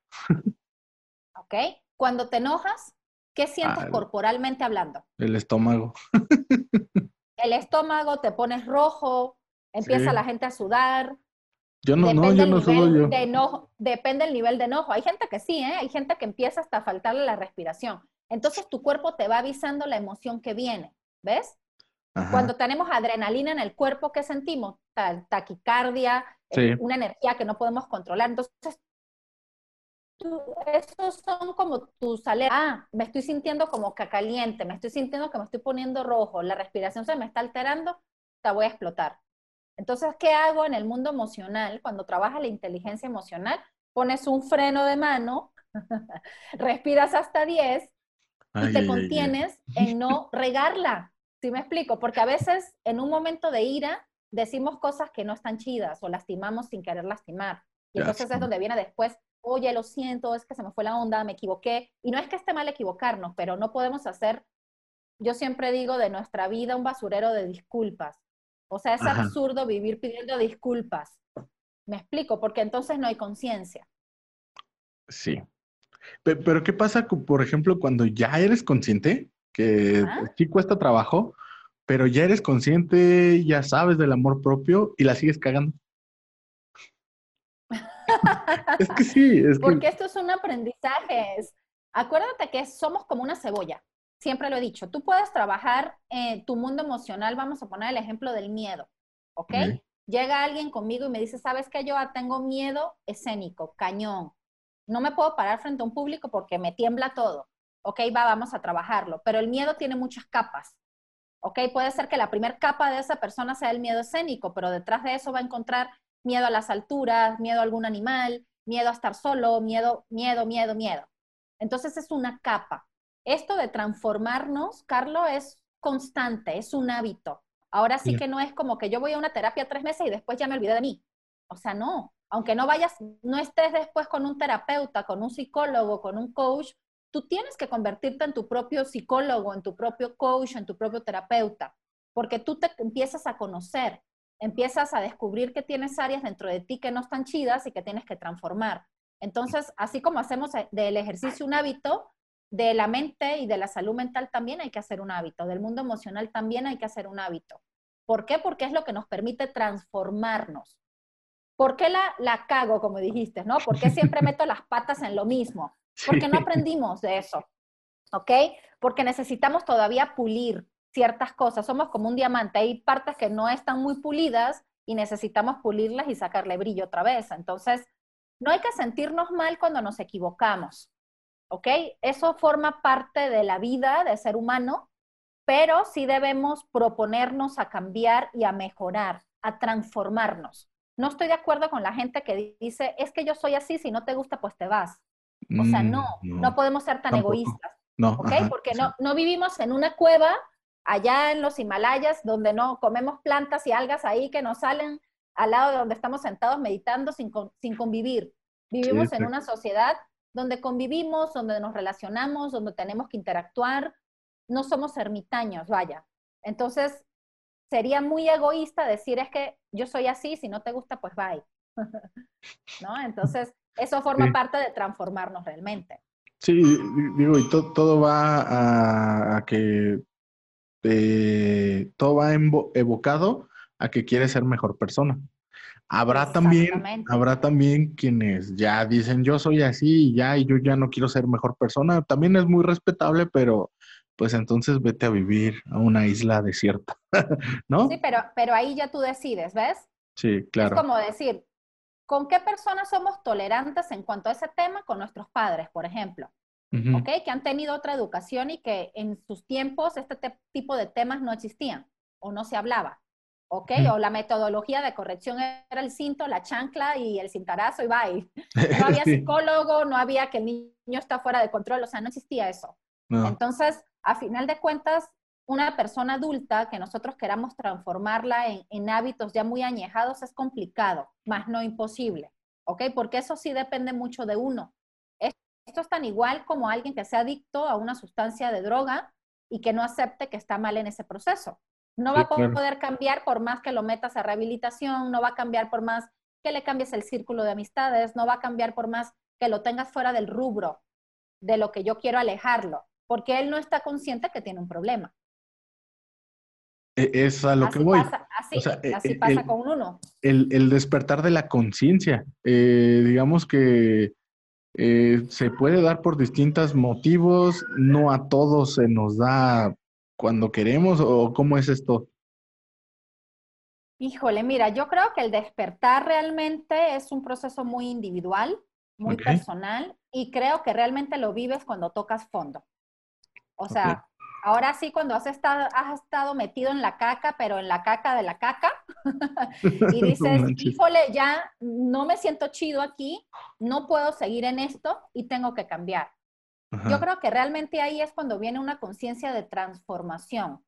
¿Ok? Cuando te enojas, ¿qué sientes Ah, corporalmente hablando? El estómago. El estómago, te pones rojo, empieza Sí. la gente a sudar. Yo no, no, depende yo el no sudo yo. de enojo, depende el nivel de enojo. Hay gente que sí, ¿eh? Hay gente que empieza hasta a faltarle la respiración. Entonces tu cuerpo te va avisando la emoción que viene, ¿ves? Ajá. Cuando tenemos adrenalina en el cuerpo, ¿qué sentimos? Ta- taquicardia, eh, Sí. una energía que no podemos controlar. Entonces, tú- esos son como tus alertas. Ah, me estoy sintiendo como que caliente, me estoy sintiendo que me estoy poniendo rojo, la respiración se me está alterando, te voy a explotar. Entonces, ¿qué hago en el mundo emocional? Cuando trabajas la inteligencia emocional, pones un freno de mano, respiras hasta 10 y Ay, te ay, ay, ay. contienes en no regarla. ¿Sí me explico? Porque a veces en un momento de ira decimos cosas que no están chidas o lastimamos sin querer lastimar. Y entonces es donde viene después, oye, lo siento, es que se me fue la onda, me equivoqué. Y no es que esté mal equivocarnos, pero no podemos hacer, yo siempre digo, de nuestra vida un basurero de disculpas. O sea, es Ajá. absurdo vivir pidiendo disculpas. Me explico, porque entonces no hay conciencia. Sí. Pe- Pero, ¿qué pasa, por ejemplo, cuando ya eres consciente? Que sí cuesta trabajo, pero ya eres consciente, ya sabes del amor propio y la sigues cagando. Es que sí, es que Porque esto es un aprendizaje. acuérdate que somos como una cebolla. Siempre lo he dicho. Tú puedes trabajar en tu mundo emocional. Vamos a poner el ejemplo del miedo. ¿Ok? Llega alguien conmigo y me dice, ¿sabes qué? Yo tengo miedo escénico, cañón. No me puedo parar frente a un público porque me tiembla todo. Ok, va, vamos a trabajarlo. Pero el miedo tiene muchas capas. ¿ok? Puede ser que la primera capa de esa persona sea el miedo escénico, pero detrás de eso va a encontrar miedo a las alturas, miedo a algún animal, miedo a estar solo, miedo, miedo, miedo, miedo. Entonces es una capa. Esto de transformarnos, Carlos, es constante, es un hábito. Ahora sí que no es como que yo voy a una terapia tres meses y después ya me olvidé de mí. O sea, no. Aunque no vayas, no estés después con un terapeuta, con un psicólogo, con un coach, tú tienes que convertirte en tu propio psicólogo, en tu propio coach, en tu propio terapeuta, porque tú te empiezas a conocer, empiezas a descubrir que tienes áreas dentro de ti que no están chidas y que tienes que transformar. Entonces, así como hacemos eh, del ejercicio un hábito, de la mente y de la salud mental también hay que hacer un hábito, del mundo emocional también hay que hacer un hábito. ¿Por qué? Porque es lo que nos permite transformarnos. ¿Por qué la, la cago, como dijiste, no? ¿Por qué siempre meto las patas en lo mismo? Porque no aprendimos de eso, ¿ok? Porque necesitamos todavía pulir ciertas cosas. Somos como un diamante. Hay partes que no están muy pulidas y necesitamos pulirlas y sacarle brillo otra vez. Entonces, no hay que sentirnos mal cuando nos equivocamos, ¿ok? Eso forma parte de la vida de ser humano, pero sí debemos proponernos a cambiar y a mejorar, a transformarnos. No estoy de acuerdo con la gente que dice, es que yo soy así, si no te gusta, pues te vas. O sea, Mm, no, no, podemos ser tan tampoco. egoístas, No, ¿ok? ajá, Porque sí. no, no vivimos en una cueva allá en los Himalayas donde no comemos plantas y algas ahí que nos salen al lado de donde estamos sentados meditando sin, con- sin convivir. Vivimos en exacto. una sociedad donde convivimos, donde nos relacionamos, donde tenemos que interactuar. No somos ermitaños, vaya. Entonces, sería muy egoísta decir es que yo soy así, si no te gusta, pues bye. ¿No? Entonces, eso forma Sí. parte de transformarnos realmente. Sí, di- digo, y to- todo va a, a que eh, todo va embo- evocado a que quieres ser mejor persona. Habrá también, habrá también quienes ya dicen yo soy así y ya, y yo ya no quiero ser mejor persona. También es muy respetable, pero pues entonces vete a vivir a una isla desierta, ¿no? Sí, pero, pero ahí ya tú decides, ¿ves? Sí, claro. Es como decir, ¿con qué personas somos tolerantes en cuanto a ese tema? Con nuestros padres, por ejemplo. ¿Ok? Que han tenido otra educación y que en sus tiempos este tipo de temas no existían o no se hablaba. ¿ok? O la metodología de corrección era el cinto, la chancla y el cintarazo y bye. No había psicólogo, no había que el niño está fuera de control, o sea, no existía eso. Entonces, a final de cuentas, una persona adulta que nosotros queramos transformarla en, hábitos ya muy añejados es complicado, más no imposible, ¿ok? Porque eso sí depende mucho de uno. Esto es tan igual como alguien que sea adicto a una sustancia de droga y que no acepte que está mal en ese proceso. No va a poder cambiar por más que lo metas a rehabilitación, no va a cambiar por más que le cambies el círculo de amistades, no va a cambiar por más que lo tengas fuera del rubro de lo que yo quiero alejarlo, porque él no está consciente que tiene un problema. E, es a lo que voy. así, e, así pasa con uno. El, despertar de la conciencia. Eh, digamos que eh, se puede dar por distintos motivos, no a todos se nos da cuando queremos o cómo es esto? Híjole, mira, yo creo que el despertar realmente es un proceso muy individual, muy personal, y creo que realmente lo vives cuando tocas fondo. O sea, ahora sí, cuando has estado, has estado metido en la caca, pero en la caca de la caca, y dices, híjole, ya no me siento chido aquí, no puedo seguir en esto y tengo que cambiar. Yo creo que realmente ahí es cuando viene una conciencia de transformación,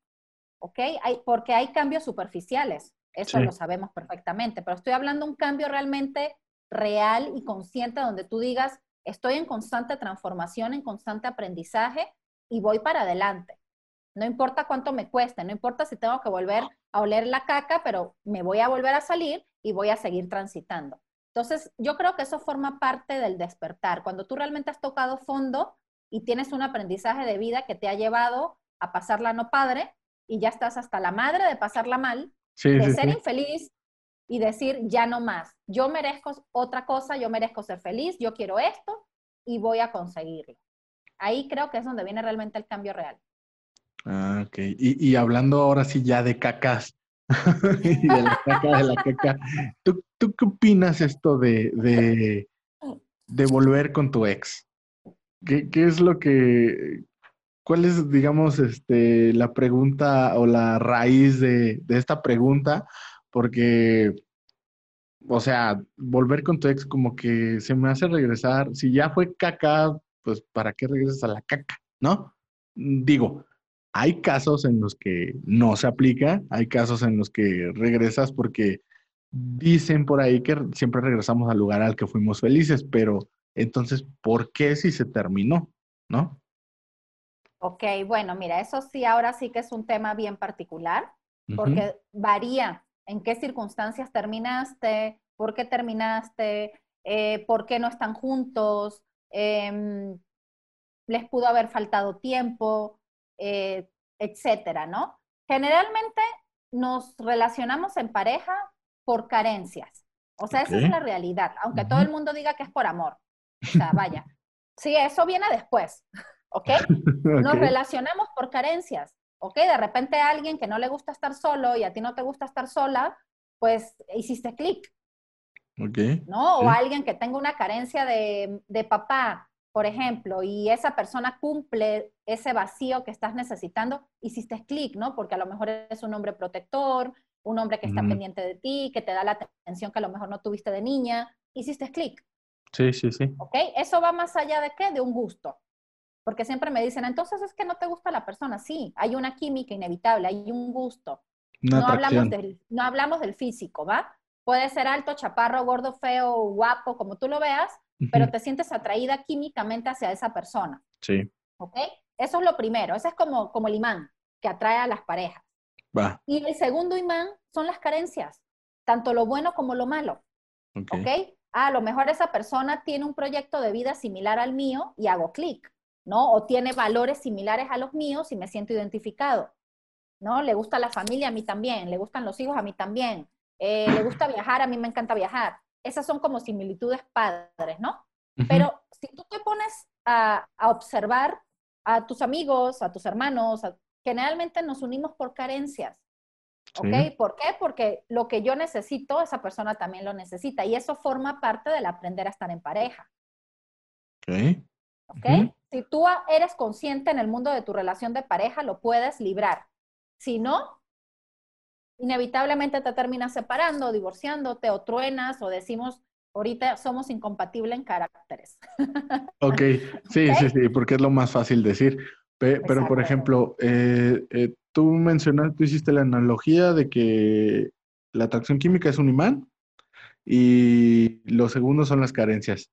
¿ok? Hay, porque hay cambios superficiales, eso lo sabemos perfectamente, pero estoy hablando de un cambio realmente real y consciente donde tú digas, estoy en constante transformación, en constante aprendizaje y voy para adelante. No importa cuánto me cueste, no importa si tengo que volver a oler la caca, pero me voy a volver a salir y voy a seguir transitando. Entonces, yo creo que eso forma parte del despertar. Cuando tú realmente has tocado fondo, y tienes un aprendizaje de vida que te ha llevado a pasarla no padre y ya estás hasta la madre de pasarla mal, de ser infeliz y decir ya no más. Yo merezco otra cosa, yo merezco ser feliz, yo quiero esto y voy a conseguirlo. Ahí creo que es donde viene realmente el cambio real. Ah, ok. Y, hablando ahora sí ya de cacas, y de la caca, de la caca, ¿tú, qué opinas esto de, de, de volver con tu ex? ¿Qué, es lo que, cuál es, digamos, este, la pregunta o la raíz de, esta pregunta? Porque, o sea, volver con tu ex como que se me hace regresar, si ya fue caca, pues ¿para qué regresas a la caca? ¿No? Digo, hay casos en los que no se aplica, hay casos en los que regresas porque dicen por ahí que siempre regresamos al lugar al que fuimos felices, pero entonces, ¿por qué si se terminó? ¿No? Ok, bueno, mira, eso sí, ahora sí que es un tema bien particular, porque varía en qué circunstancias terminaste, por qué terminaste, eh, por qué no están juntos, em, les pudo haber faltado tiempo, eh, etcétera, ¿no? Generalmente nos relacionamos en pareja por carencias. O sea, esa es la realidad, aunque todo el mundo diga que es por amor. O sea, vaya. Sí, eso viene después, ¿ok? Nos relacionamos por carencias, ¿ok? De repente a alguien que no le gusta estar solo y a ti no te gusta estar sola, pues hiciste clic. Ok. ¿No? O alguien que tenga una carencia de, de papá, por ejemplo, y esa persona cumple ese vacío que estás necesitando, hiciste clic, ¿no? Porque a lo mejor es un hombre protector, un hombre que está pendiente de ti, que te da la atención que a lo mejor no tuviste de niña, hiciste clic. Sí, sí, sí. ¿Ok? Eso va más allá de qué? De un gusto. Porque siempre me dicen, entonces es que no te gusta la persona. Sí, hay una química inevitable, hay un gusto. no hablamos, del, no hablamos del físico, ¿va? Puede ser alto, chaparro, gordo, feo, guapo, como tú lo veas, pero te sientes atraída químicamente hacia esa persona. Sí. ¿Ok? Eso es lo primero. Ese es como, como el imán que atrae a las parejas. Va. Y el segundo imán son las carencias, tanto lo bueno como lo malo. ¿Ok? ¿Okay? ah, a lo mejor esa persona tiene un proyecto de vida similar al mío y hago clic, ¿no? O tiene valores similares a los míos y me siento identificado, ¿no? Le gusta la familia a mí también, le gustan los hijos a mí también, eh, le gusta viajar, a mí me encanta viajar. Esas son como similitudes padres, ¿no? Pero si tú te pones a, observar a tus amigos, a tus hermanos, generalmente nos unimos por carencias. ¿Ok? ¿Por qué? Porque lo que yo necesito, esa persona también lo necesita. Y eso forma parte del aprender a estar en pareja. Ok. ¿Ok? Si tú eres consciente en el mundo de tu relación de pareja, lo puedes librar. Si no, inevitablemente te terminas separando, divorciándote o truenas o decimos, ahorita somos incompatibles en caracteres. Ok, sí, sí, sí, porque es lo más fácil decir. Pero, por ejemplo, eh, eh, tú mencionaste, tú hiciste la analogía de que la atracción química es un imán y los segundos son las carencias.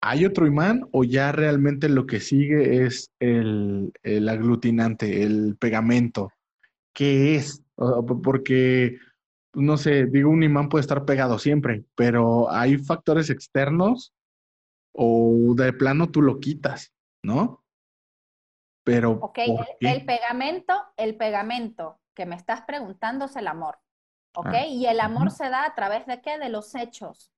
¿Hay otro imán o ya realmente lo que sigue es el, el aglutinante, el pegamento? ¿Qué es? Porque, no sé, digo, un imán puede estar pegado siempre, pero hay factores externos o de plano tú lo quitas, ¿no? Pero. Ok, el, pegamento, el pegamento que me estás preguntando es el amor. ¿Ok? Ah, y el amor se da a través de qué? De los hechos.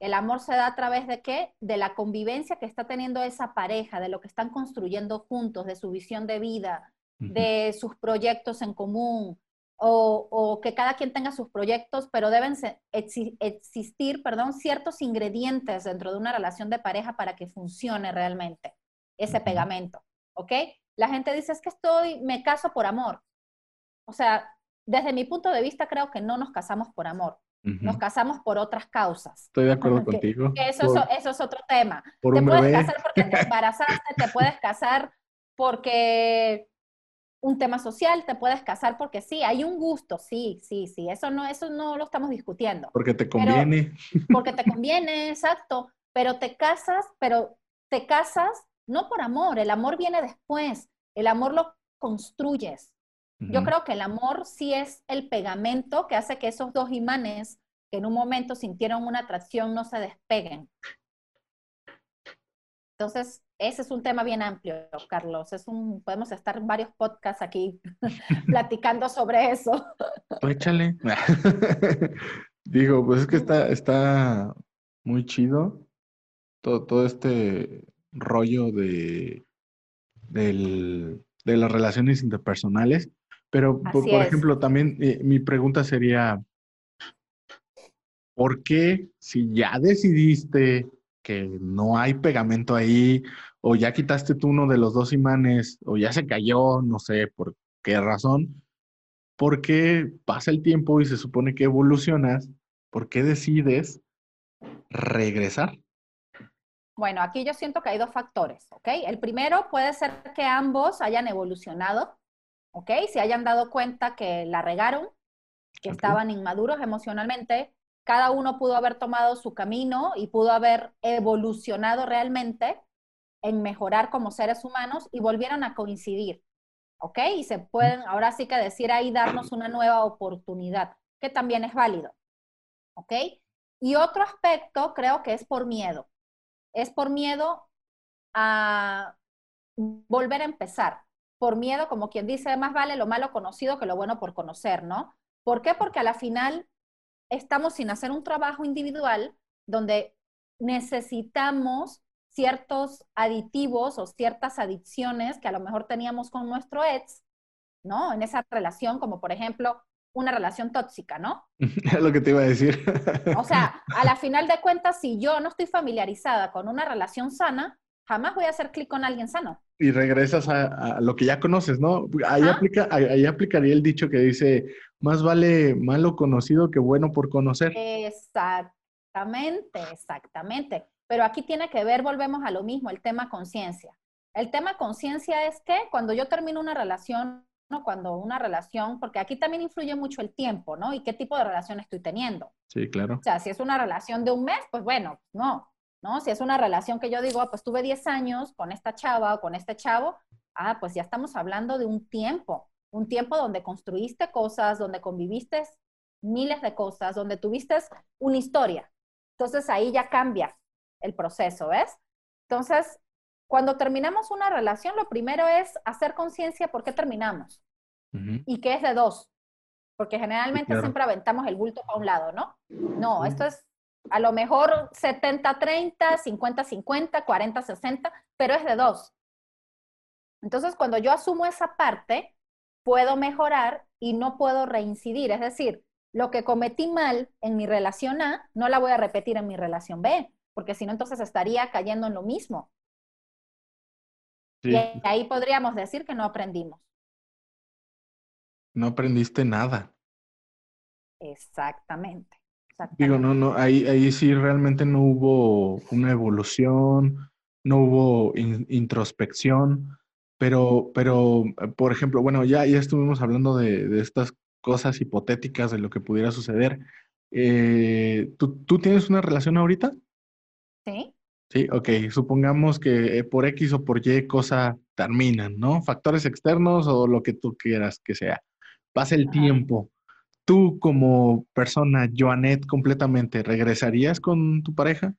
El amor se da a través de qué? De la convivencia que está teniendo esa pareja, de lo que están construyendo juntos, de su visión de vida, de sus proyectos en común, o, o, que cada quien tenga sus proyectos, pero deben existir, perdón, ciertos ingredientes dentro de una relación de pareja para que funcione realmente ese pegamento. ¿ok? La gente dice, es que estoy, me caso por amor. O sea, desde mi punto de vista creo que no nos casamos por amor. Nos casamos por otras causas. Estoy de acuerdo contigo. eso, eso, es otro tema. te puedes casar porque te embarazaste, te puedes casar porque un tema social, te puedes casar porque sí, hay un gusto, sí, sí, sí, eso no, eso no lo estamos discutiendo. Porque te conviene. porque te conviene, exacto, pero te casas, pero te casas no por amor, el amor viene después, el amor lo construyes. Yo creo que el amor sí es el pegamento que hace que esos dos imanes que en un momento sintieron una atracción no se despeguen. Entonces, ese es un tema bien amplio, Carlos. Es un, podemos estar varios podcasts aquí platicando sobre eso. Échale. Digo, pues es que está, está muy chido todo, todo este rollo de, de las relaciones interpersonales, pero por, ejemplo, también eh, mi pregunta sería, ¿por qué si ya decidiste que no hay pegamento ahí, o ya quitaste tú uno de los dos imanes, o ya se cayó, no sé por qué razón, ¿por qué pasa el tiempo y se supone que evolucionas? ¿Por qué decides regresar? Bueno, aquí yo siento que hay dos factores, ¿ok? El primero puede ser que ambos hayan evolucionado, ¿ok? Se hayan dado cuenta que la regaron, que estaban inmaduros emocionalmente, cada uno pudo haber tomado su camino y pudo haber evolucionado realmente en mejorar como seres humanos y volvieron a coincidir, ¿ok? Y se pueden ahora sí que decir ahí darnos una nueva oportunidad, que también es válido, ¿ok? Y otro aspecto creo que es por miedo es por miedo a volver a empezar, por miedo, como quien dice, más vale lo malo conocido que lo bueno por conocer, ¿no? ¿Por qué? Porque a la final estamos sin hacer un trabajo individual donde necesitamos ciertos aditivos o ciertas adicciones que a lo mejor teníamos con nuestro ex, ¿no? En esa relación, como por ejemplo una relación tóxica, ¿no? Es lo que te iba a decir. O sea, a la final de cuentas, si yo no estoy familiarizada con una relación sana, jamás voy a hacer clic con alguien sano. Y regresas a, lo que ya conoces, ¿no? Ahí, aplica, ahí, aplicaría el dicho que dice, más vale malo conocido que bueno por conocer. Exactamente, exactamente. Pero aquí tiene que ver, volvemos a lo mismo, el tema conciencia. El tema conciencia es que cuando yo termino una relación cuando una relación, porque aquí también influye mucho el tiempo, ¿no? Y qué tipo de relación estoy teniendo. Sí, claro. O sea, si es una relación de un mes, pues bueno, no, ¿no? Si es una relación que yo digo, ah, pues tuve 10 años con esta chava o con este chavo, ah, pues ya estamos hablando de un tiempo, un tiempo donde construiste cosas, donde conviviste miles de cosas, donde tuviste una historia. Entonces ahí ya cambia el proceso, ¿ves? Entonces, cuando terminamos una relación, lo primero es hacer conciencia por qué terminamos y qué es de dos. Porque generalmente siempre aventamos el bulto para un lado, ¿no? No, esto es a lo mejor 70-30, 50-50, 40-60, pero es de dos. Entonces, cuando yo asumo esa parte, puedo mejorar y no puedo reincidir. Es decir, lo que cometí mal en mi relación A, no la voy a repetir en mi relación B, porque si no, entonces estaría cayendo en lo mismo. Y ahí podríamos decir que no aprendimos. No aprendiste nada. Exactamente. Digo, no, no, ahí, ahí sí realmente no hubo una evolución, no hubo introspección, pero, pero, por ejemplo, bueno, ya, ya estuvimos hablando de, de estas cosas hipotéticas de lo que pudiera suceder. Eh, ¿tú, ¿tú, tienes una relación ahorita? Sí. Sí, ok. Supongamos que eh, por X o por Y cosa terminan, ¿no? Factores externos o lo que tú quieras que sea. Pasa el tiempo. Tú como persona, Joanet, completamente, ¿regresarías con tu pareja?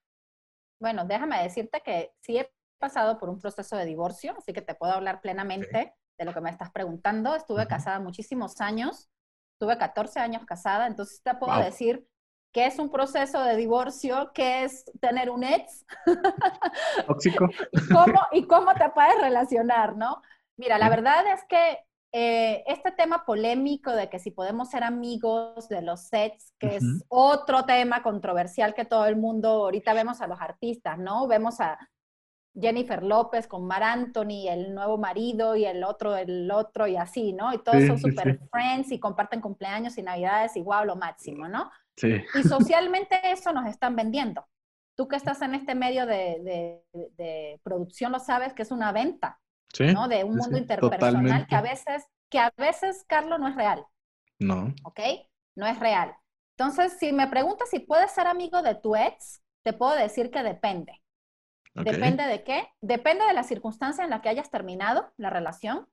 Bueno, déjame decirte que sí he pasado por un proceso de divorcio, así que te puedo hablar plenamente de lo que me estás preguntando. Estuve casada muchísimos años, estuve 14 años casada, entonces te puedo decir qué es un proceso de divorcio, qué es tener un ex. Tóxico. y, cómo, y cómo te puedes relacionar, ¿no? Mira, la verdad es que eh, este tema polémico de que si podemos ser amigos de los sets, que es otro tema controversial que todo el mundo, ahorita vemos a los artistas, ¿no? Vemos a Jennifer López con Mar Anthony, el nuevo marido y el otro, el otro y así, ¿no? Y todos son super friends y comparten cumpleaños y navidades y wow, lo máximo, ¿no? Sí. Y socialmente eso nos están vendiendo. Tú que estás en este medio de, de producción lo sabes que es una venta. ¿no? De un mundo interpersonal que a veces, que a veces, Carlos, no es real. No. ¿Ok? No es real. Entonces, si me preguntas si puedes ser amigo de tu ex, te puedo decir que depende. ¿Depende de qué? Depende de la circunstancia en la que hayas terminado la relación.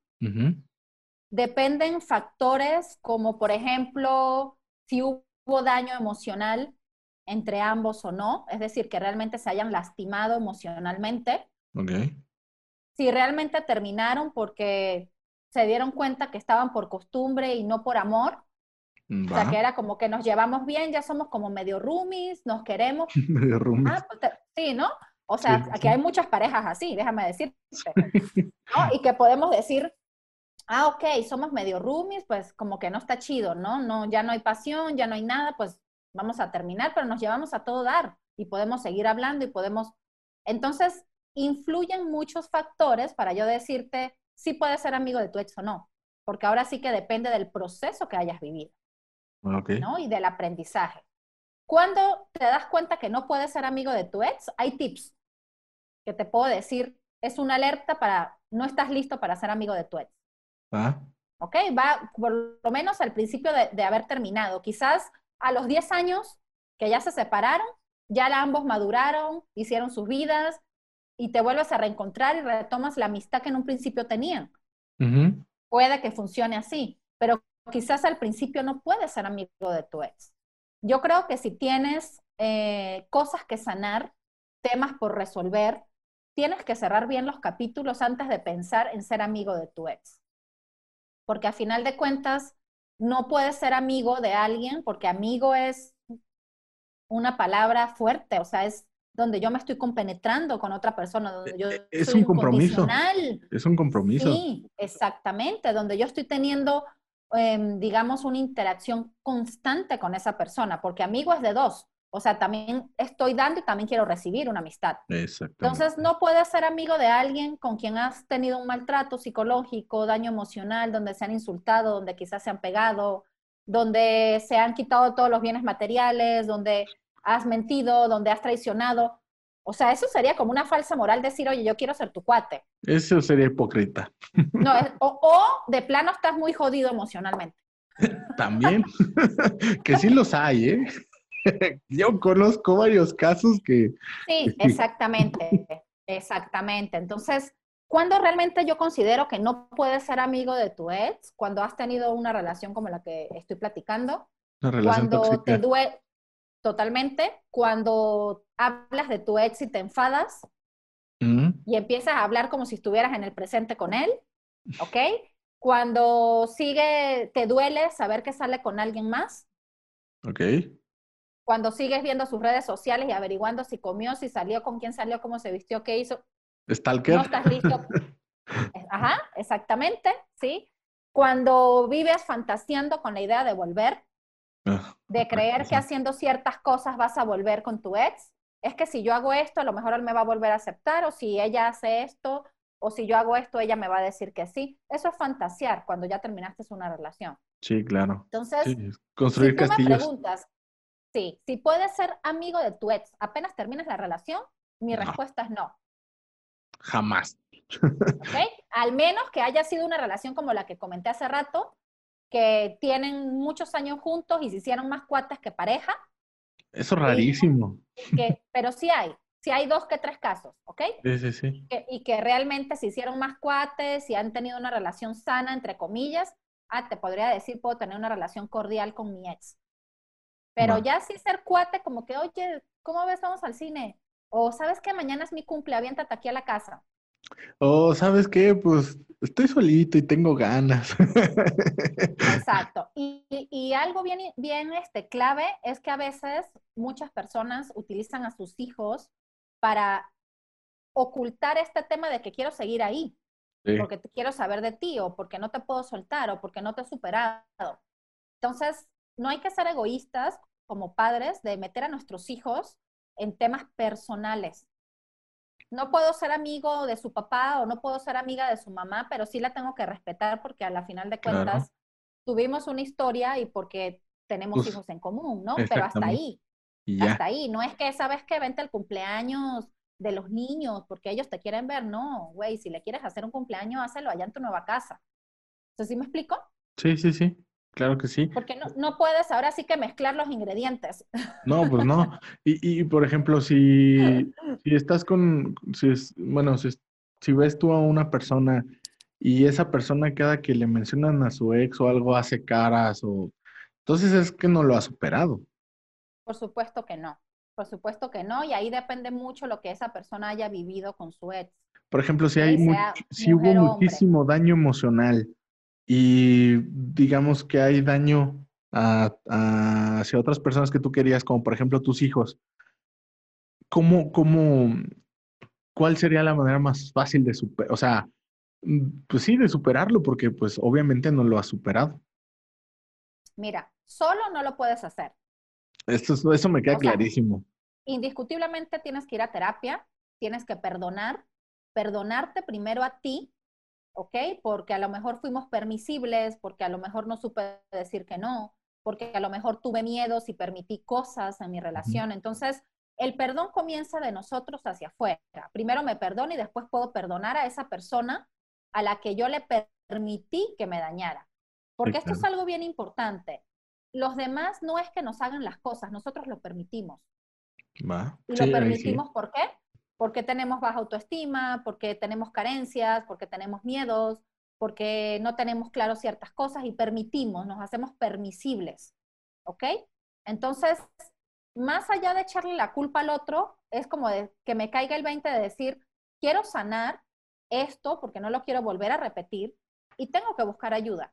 Dependen factores como, por ejemplo, si hubo daño emocional entre ambos o no, es decir, que realmente se hayan lastimado emocionalmente. Okay si realmente terminaron porque se dieron cuenta que estaban por costumbre y no por amor. O sea, que era como que nos llevamos bien, ya somos como medio roomies, nos queremos. medio roomies. Ah, pues sí, ¿no? O sea, aquí hay muchas parejas así, déjame decirte. ¿no? Y que podemos decir, ah, ok, somos medio roomies, pues como que no está chido, ¿no? no Ya no hay pasión, ya no hay nada, pues vamos a terminar, pero nos llevamos a todo dar y podemos seguir hablando y podemos... Entonces, influyen muchos factores para yo decirte si puedes ser amigo de tu ex o no, porque ahora sí que depende del proceso que hayas vivido ¿no? y del aprendizaje. Cuando te das cuenta que no puedes ser amigo de tu ex, hay tips que te puedo decir. Es una alerta para no estás listo para ser amigo de tu ex. Ah. ¿Ok? Va por lo menos al principio de, de haber terminado. Quizás a los 10 años que ya se separaron, ya ambos maduraron, hicieron sus vidas, y te vuelves a reencontrar y retomas la amistad que en un principio tenían. Puede que funcione así, pero quizás al principio no puedes ser amigo de tu ex. Yo creo que si tienes eh, cosas que sanar, temas por resolver, tienes que cerrar bien los capítulos antes de pensar en ser amigo de tu ex. Porque a final de cuentas, no puedes ser amigo de alguien porque amigo es una palabra fuerte, o sea, es donde yo me estoy compenetrando con otra persona, donde yo e, es un compromiso. Es un compromiso. Sí, exactamente, donde yo estoy teniendo, em, digamos, una interacción constante con esa persona, porque amigo es de dos. O sea, también estoy dando y también quiero recibir una amistad. Entonces, no puedes ser amigo de alguien con quien has tenido un maltrato psicológico, daño emocional, donde se han insultado, donde quizás se han pegado, donde se han quitado todos los bienes materiales, donde has mentido, donde has traicionado. O sea, eso sería como una falsa moral decir, oye, yo quiero ser tu cuate. Eso sería hipócrita. No, o, de plano estás muy jodido emocionalmente. También, que sí los hay, ¿eh? Yo conozco varios casos que... Sí, exactamente, exactamente. Entonces, ¿cuándo realmente yo considero que no puedes ser amigo de tu ex? Cuando has tenido una relación como la que estoy platicando. Una relación cuando te duele totalmente cuando hablas de tu ex y te enfadas mm. y empiezas a hablar como si estuvieras en el presente con él, ¿ok? Cuando sigue, te duele saber que sale con alguien más. Ok. Cuando sigues viendo sus redes sociales y averiguando si comió, si salió, con quién salió, cómo se vistió, qué hizo. Stalker. No estás listo. Ajá, exactamente, ¿sí? Cuando vives fantaseando con la idea de volver, Ah, de creer que haciendo ciertas cosas vas a volver con tu ex, es que si yo hago esto, a lo mejor él me va a volver a aceptar, o si ella hace esto, o si yo hago esto, ella me va a decir que sí. Eso es fantasear cuando ya terminaste una relación. Sí, claro. Entonces, Sí, si construir me castillos. preguntas, sí, si puedes ser amigo de tu ex apenas termines la relación, mi No. respuesta es no. Jamás. ¿ok? Al menos que haya sido una relación como la que comenté hace rato, que tienen muchos años juntos y se hicieron más cuates que pareja, Eso es rarísimo. que, pero sí hay, sí hay dos que tres casos, ¿ok? Sí, sí, sí. Que- y que realmente se hicieron más cuates y han tenido una relación sana, entre comillas. Ah, te podría decir, puedo tener una relación cordial con mi ex. Pero ya sí ser cuate, como que, oye, ¿cómo ves? Vamos al cine. O, ¿sabes qué? Mañana es mi cumple, aviéntate aquí a la casa. O, ¿sabes qué? Pues estoy solito y tengo ganas. Exacto. Y, y- y algo bien, bien este, clave es que a veces muchas personas utilizan a sus hijos para ocultar este tema de que quiero seguir ahí, Sí, porque te quiero saber de ti, o porque no te puedo soltar, o porque no te he superado. Entonces, no hay que ser egoístas como padres de meter a nuestros hijos en temas personales. No puedo ser amigo de su papá o no puedo ser amiga de su mamá, pero sí la tengo que respetar porque a la final de Claro. cuentas tuvimos una historia y porque tenemos Pues, hijos en común, ¿no? Pero hasta ahí, ya. hasta ahí. No es que, ¿sabes qué? Vente al cumpleaños de los niños porque ellos te quieren ver. No, güey, si le quieres hacer un cumpleaños, hácelo allá en tu nueva casa. ¿sí me explico? Sí, sí, sí. Claro que sí. Porque no, no puedes ahora sí que mezclar los ingredientes. No, pues no. Y, y por ejemplo, si, si estás con, si es, bueno, si, si ves tú a una persona y esa persona cada que le mencionan a su ex o algo hace caras o... Entonces es que no lo ha superado. Por supuesto que no. Por supuesto que no. Y ahí depende mucho lo que esa persona haya vivido con su ex. Por ejemplo, si hay si hubo muchísimo daño emocional y digamos que hay daño a- a- hacia otras personas que tú querías, como por ejemplo tus hijos, ¿cómo, cómo, cuál sería la manera más fácil de superar? O sea, mm, pues sí, de superarlo, porque pues obviamente no lo has superado. Mira, solo no lo puedes hacer. Esto, es- eso me queda O sea, clarísimo. Indiscutiblemente tienes que ir a terapia, tienes que perdonar, perdonarte primero a ti, ¿ok? Porque a lo mejor fuimos permisibles, porque a lo mejor no supe decir que no, porque a lo mejor tuve miedos y permití cosas en mi relación. Entonces, el perdón comienza de nosotros hacia afuera. Primero me perdono y después puedo perdonar a esa persona a la que yo le per- permití que me dañara. Porque esto es algo bien importante. Los demás no es que nos hagan las cosas, nosotros lo permitimos. ¿Va? Y Sí, lo ahí sí. permitimos, ¿por qué? Tenemos baja autoestima, porque tenemos carencias, porque tenemos miedos, porque no tenemos claro ciertas cosas y permitimos, nos hacemos permisibles, ¿ok? Entonces, más allá de echarle la culpa al otro, es como de que me caiga el 20 de decir, quiero sanar esto porque no lo quiero volver a repetir y tengo que buscar ayuda.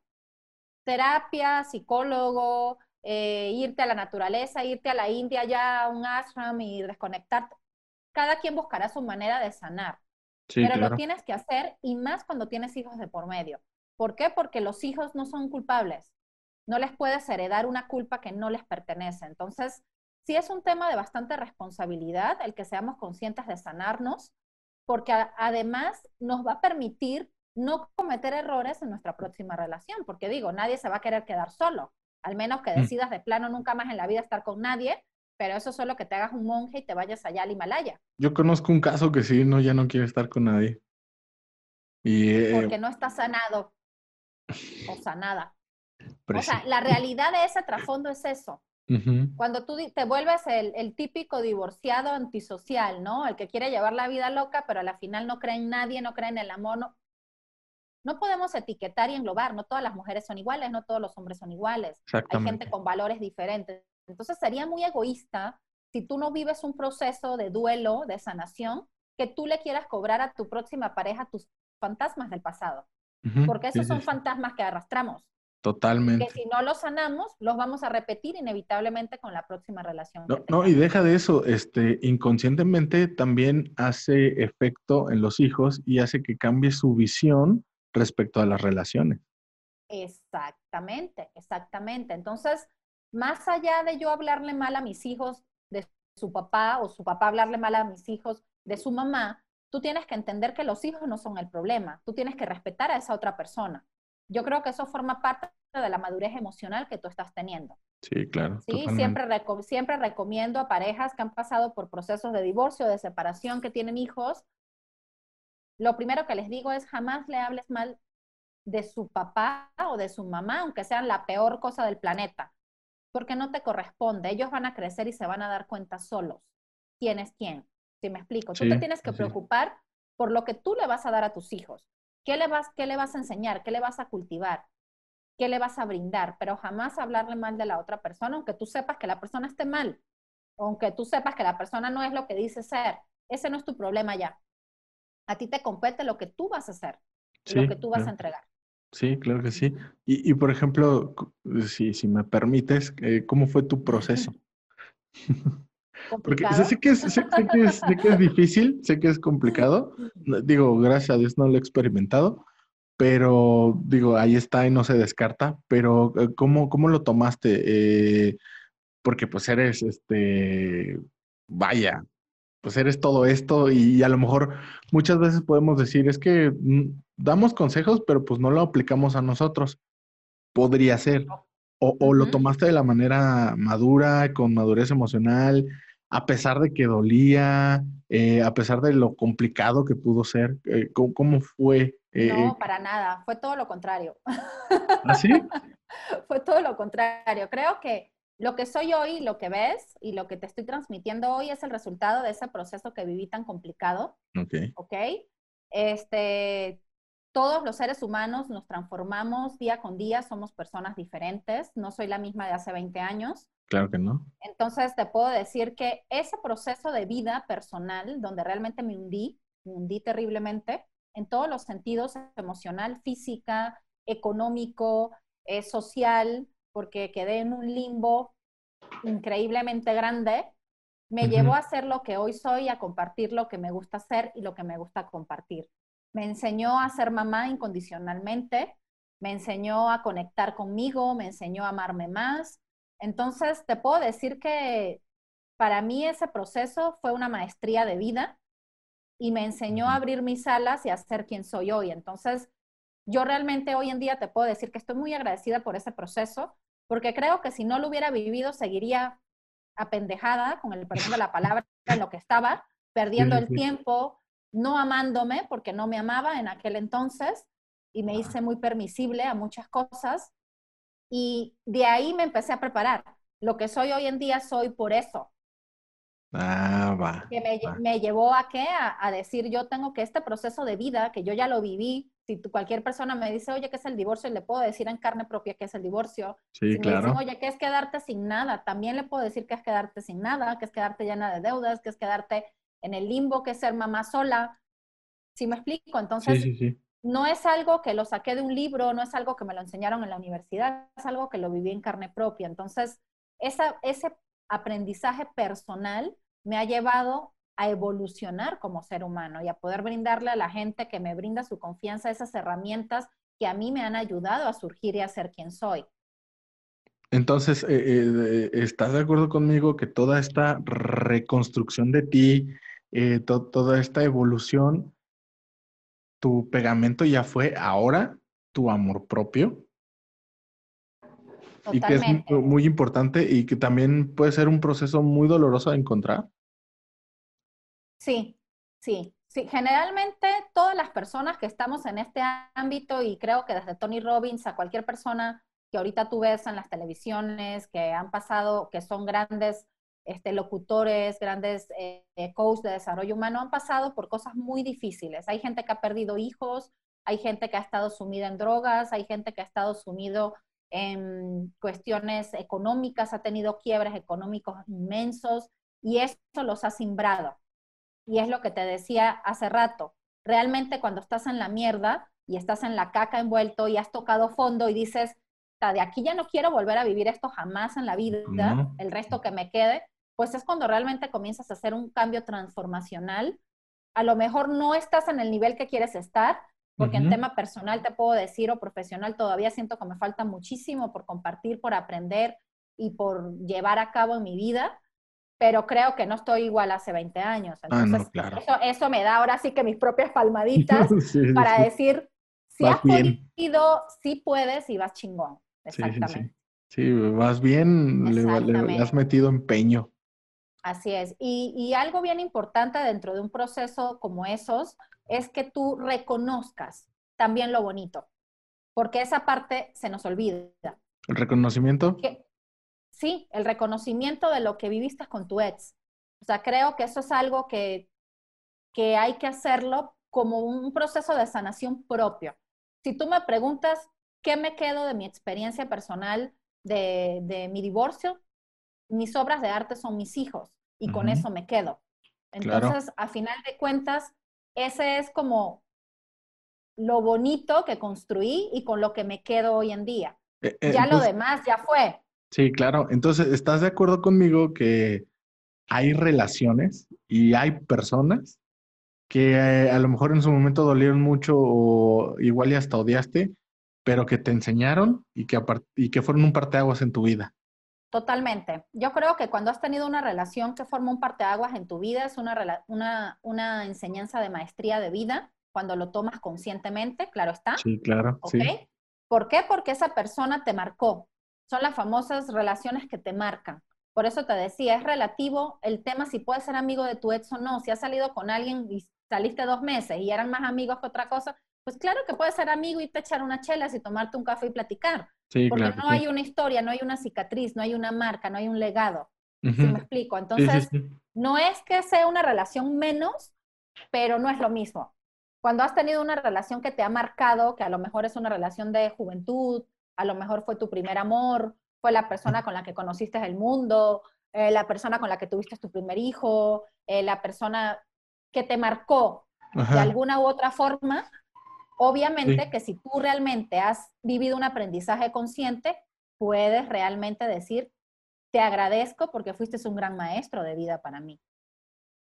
Terapia, psicólogo, eh, irte a la naturaleza, irte a la India ya a un ashram y desconectarte. Cada quien buscará su manera de sanar, Sí, pero claro. lo tienes que hacer y más cuando tienes hijos de por medio. ¿Por qué? Porque los hijos no son culpables. No les puedes heredar una culpa que no les pertenece. Entonces, sí es un tema de bastante responsabilidad el que seamos conscientes de sanarnos, porque además nos va a permitir no cometer errores en nuestra próxima relación, porque digo, nadie se va a querer quedar solo, al menos que Mm. decidas de plano nunca más en la vida estar con nadie, pero eso solo que te hagas un monje y te vayas allá al Himalaya, Yo conozco un caso que sí, no, ya no quiere estar con nadie. Y eh, porque no está sanado o sanada. O sea, la realidad de ese trasfondo es eso. Cuando tú te vuelves el, el típico divorciado antisocial, ¿no? El que quiere llevar la vida loca, pero a la final no cree en nadie, no cree en el amor. No, no podemos etiquetar y englobar. No todas las mujeres son iguales, no todos los hombres son iguales. Hay gente con valores diferentes. Entonces sería muy egoísta si tú no vives un proceso de duelo, de sanación, que tú le quieras cobrar a tu próxima pareja tus fantasmas del pasado. Porque esos Sí, son sí. fantasmas que arrastramos. que Totalmente. si no los sanamos, los vamos a repetir inevitablemente con la próxima relación. No, que no, y deja de eso, este, inconscientemente también hace efecto en los hijos y hace que cambie su visión respecto a las relaciones. Exactamente, exactamente. Entonces, más allá de yo hablarle mal a mis hijos de su papá o su papá hablarle mal a mis hijos de su mamá, tú tienes que entender que los hijos no son el problema, tú tienes que respetar a esa otra persona. Yo creo que eso forma parte de la madurez emocional que tú estás teniendo. Sí, claro. Sí, siempre, siempre recomiendo a parejas que han pasado por procesos de divorcio, de separación, que tienen hijos. Lo primero que les digo es jamás le hables mal de su papá o de su mamá, aunque sean la peor cosa del planeta, porque no te corresponde. Ellos van a crecer y se van a dar cuenta solos quién es quién. Si me explico, tú te tienes que preocupar por lo que tú le vas a dar a tus hijos. ¿Qué le, vas, ¿Qué le vas a enseñar? ¿Qué le vas a cultivar? ¿Qué le vas a brindar? Pero jamás hablarle mal de la otra persona, aunque tú sepas que la persona esté mal, aunque tú sepas que la persona no es lo que dice ser. Ese no es tu problema ya. A ti te compete lo que tú vas a hacer, lo que tú vas a entregar. Sí, claro que sí. Y, y por ejemplo, si, si me permites, eh, ¿cómo fue tu proceso? Porque sé que, es, sé, que es, sé que es difícil, sé que es complicado. Digo, gracias a Dios no lo he experimentado, pero digo, ahí está y no se descarta. Pero, eh, ¿cómo, cómo lo tomaste? Eh, porque pues eres, este, vaya, pues eres todo esto y a lo mejor muchas veces podemos decir, es que mm, damos consejos, pero pues no lo aplicamos a nosotros. Podría ser. O, o lo tomaste de la manera madura, con madurez emocional, a pesar de que dolía, eh, a pesar de lo complicado que pudo ser. Eh, ¿cómo, fue? Eh, no, para nada, fue todo lo contrario. ¿Ah, sí? fue todo lo contrario. Creo que lo que soy hoy, lo que ves y lo que te estoy transmitiendo hoy es el resultado de ese proceso que viví tan complicado. Ok. Ok. Este, todos los seres humanos nos transformamos día con día, somos personas diferentes. No soy la misma de hace 20 años. Claro que no. Entonces te puedo decir que ese proceso de vida personal, donde realmente me hundí, me hundí terriblemente, en todos los sentidos, emocional, física, económico, eh, social, porque quedé en un limbo increíblemente grande, me llevó a ser lo que hoy soy, a compartir lo que me gusta hacer y lo que me gusta compartir. Me enseñó a ser mamá incondicionalmente, me enseñó a conectar conmigo, me enseñó a amarme más, entonces, te puedo decir que para mí ese proceso fue una maestría de vida y me enseñó a abrir mis alas y a ser quien soy hoy. Entonces, yo realmente hoy en día te puedo decir que estoy muy agradecida por ese proceso, porque creo que si no lo hubiera vivido, seguiría apendejada, con el perdón de la palabra, en lo que estaba, perdiendo el tiempo, no amándome, porque no me amaba en aquel entonces, y me hice muy permisible a muchas cosas, y de ahí me empecé a preparar. Lo que soy hoy en día soy por eso. Ah, va. Que me, llevó a qué? A, decir, yo tengo que este proceso de vida, que yo ya lo viví, si cualquier persona me dice, oye, ¿qué es el divorcio? Le puedo decir en carne propia qué es el divorcio. Sí, si claro. me dicen, oye, ¿qué es quedarte sin nada? También le puedo decir que es quedarte sin nada, que es quedarte llena de deudas, que es quedarte en el limbo, que es ser mamá sola. ¿Sí me explico? Entonces, sí, sí, sí no es algo que lo saqué de un libro, no es algo que me lo enseñaron en la universidad, es algo que lo viví en carne propia. Entonces, ese aprendizaje personal me ha llevado a evolucionar como ser humano y a poder brindarle a la gente que me brinda su confianza esas herramientas que a mí me han ayudado a surgir y a ser quien soy. Entonces, eh, eh, ¿estás de acuerdo conmigo que toda esta reconstrucción de ti, eh, toda esta evolución tu pegamento ya fue ahora tu amor propio. Y que es muy, importante y que también puede ser un proceso muy doloroso de encontrar. Sí, sí, sí. Generalmente todas las personas que estamos en este ámbito y creo que desde Tony Robbins a cualquier persona que ahorita tú ves en las televisiones, que han pasado, que son grandes este, locutores, grandes eh, coaches de desarrollo humano han pasado por cosas muy difíciles. Hay gente que ha perdido hijos, hay gente que ha estado sumida en drogas, hay gente que ha estado sumido en cuestiones económicas, ha tenido quiebres económicos inmensos y eso los ha simbrado. Y es lo que te decía hace rato. Realmente cuando estás en la mierda y estás en la caca envuelto y has tocado fondo y dices, de aquí ya no quiero volver a vivir esto jamás en la vida, el resto que me quede, pues es cuando realmente comienzas a hacer un cambio transformacional. A lo mejor no estás en el nivel que quieres estar, porque en tema personal te puedo decir o profesional todavía siento que me falta muchísimo por compartir, por aprender y por llevar a cabo en mi vida, pero creo que no estoy igual hace 20 años. ah, no, claro. eso, eso, me da ahora sí que mis propias palmaditas para decir, si has podido, sí puedes y vas chingón. Exactamente. Sí, vas bien, le, has metido empeño. Así es. Y, y, algo bien importante dentro de un proceso como esos es que tú reconozcas también lo bonito, porque esa parte se nos olvida. ¿El reconocimiento? Sí, el reconocimiento de lo que viviste con tu ex. O sea, creo que eso es algo que, que hay que hacerlo como un proceso de sanación propio. Si tú me preguntas qué me quedo de mi experiencia personal de, de mi divorcio, mis obras de arte son mis hijos y con eso me quedo. Entonces, a final de cuentas, ese es como lo bonito que construí y con lo que me quedo hoy en día. Eh, eh, ya lo demás ya fue. Sí, claro. Entonces, ¿estás de acuerdo conmigo que hay relaciones y hay personas que eh, a lo mejor en su momento dolieron mucho o igual y hasta odiaste, pero que te enseñaron y que, y que fueron un parteaguas en tu vida? Totalmente. Yo creo que cuando has tenido una relación que forma un parteaguas en tu vida, es una, una, una enseñanza de maestría de vida, cuando lo tomas conscientemente, claro está. Sí, claro. Sí. ¿Por qué? Porque esa persona te marcó. Son las famosas relaciones que te marcan. Por eso te decía, es relativo el tema si puedes ser amigo de tu ex o no. Si has salido con alguien y saliste dos meses y eran más amigos que otra cosa, pues claro que puedes ser amigo y te echar una chela y tomarte un café y platicar. Porque no hay una historia, no hay una cicatriz, no hay una marca, no hay un legado. ¿Sí me explico? Entonces, no es que sea una relación menos, pero no es lo mismo. Cuando has tenido una relación que te ha marcado, que a lo mejor es una relación de juventud, a lo mejor fue tu primer amor, fue la persona con la que conociste el mundo, eh, la persona con la que tuviste tu primer hijo, eh, la persona que te marcó de alguna u otra forma, Obviamente que si tú realmente has vivido un aprendizaje consciente, puedes realmente decir, te agradezco porque fuiste un gran maestro de vida para mí.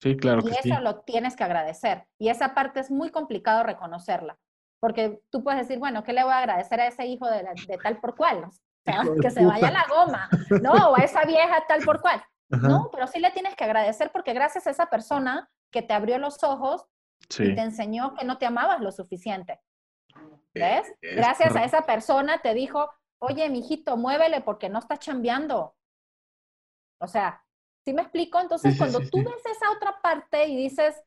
Sí, claro. Y eso lo tienes que agradecer. Y esa parte es muy complicado reconocerla. Porque tú puedes decir, bueno, ¿qué le voy a agradecer a ese hijo de, tal por cual? O sea, que se vaya a la goma, ¿no? O a esa vieja tal por cual. No, pero sí le tienes que agradecer porque gracias a esa persona que te abrió los ojos, y te enseñó que no te amabas lo suficiente. ¿Ves? Gracias a esa persona te dijo, oye, mijito, muévele porque no está chambeando. O sea, ¿sí me explico? Entonces, cuando tú ves esa otra parte y dices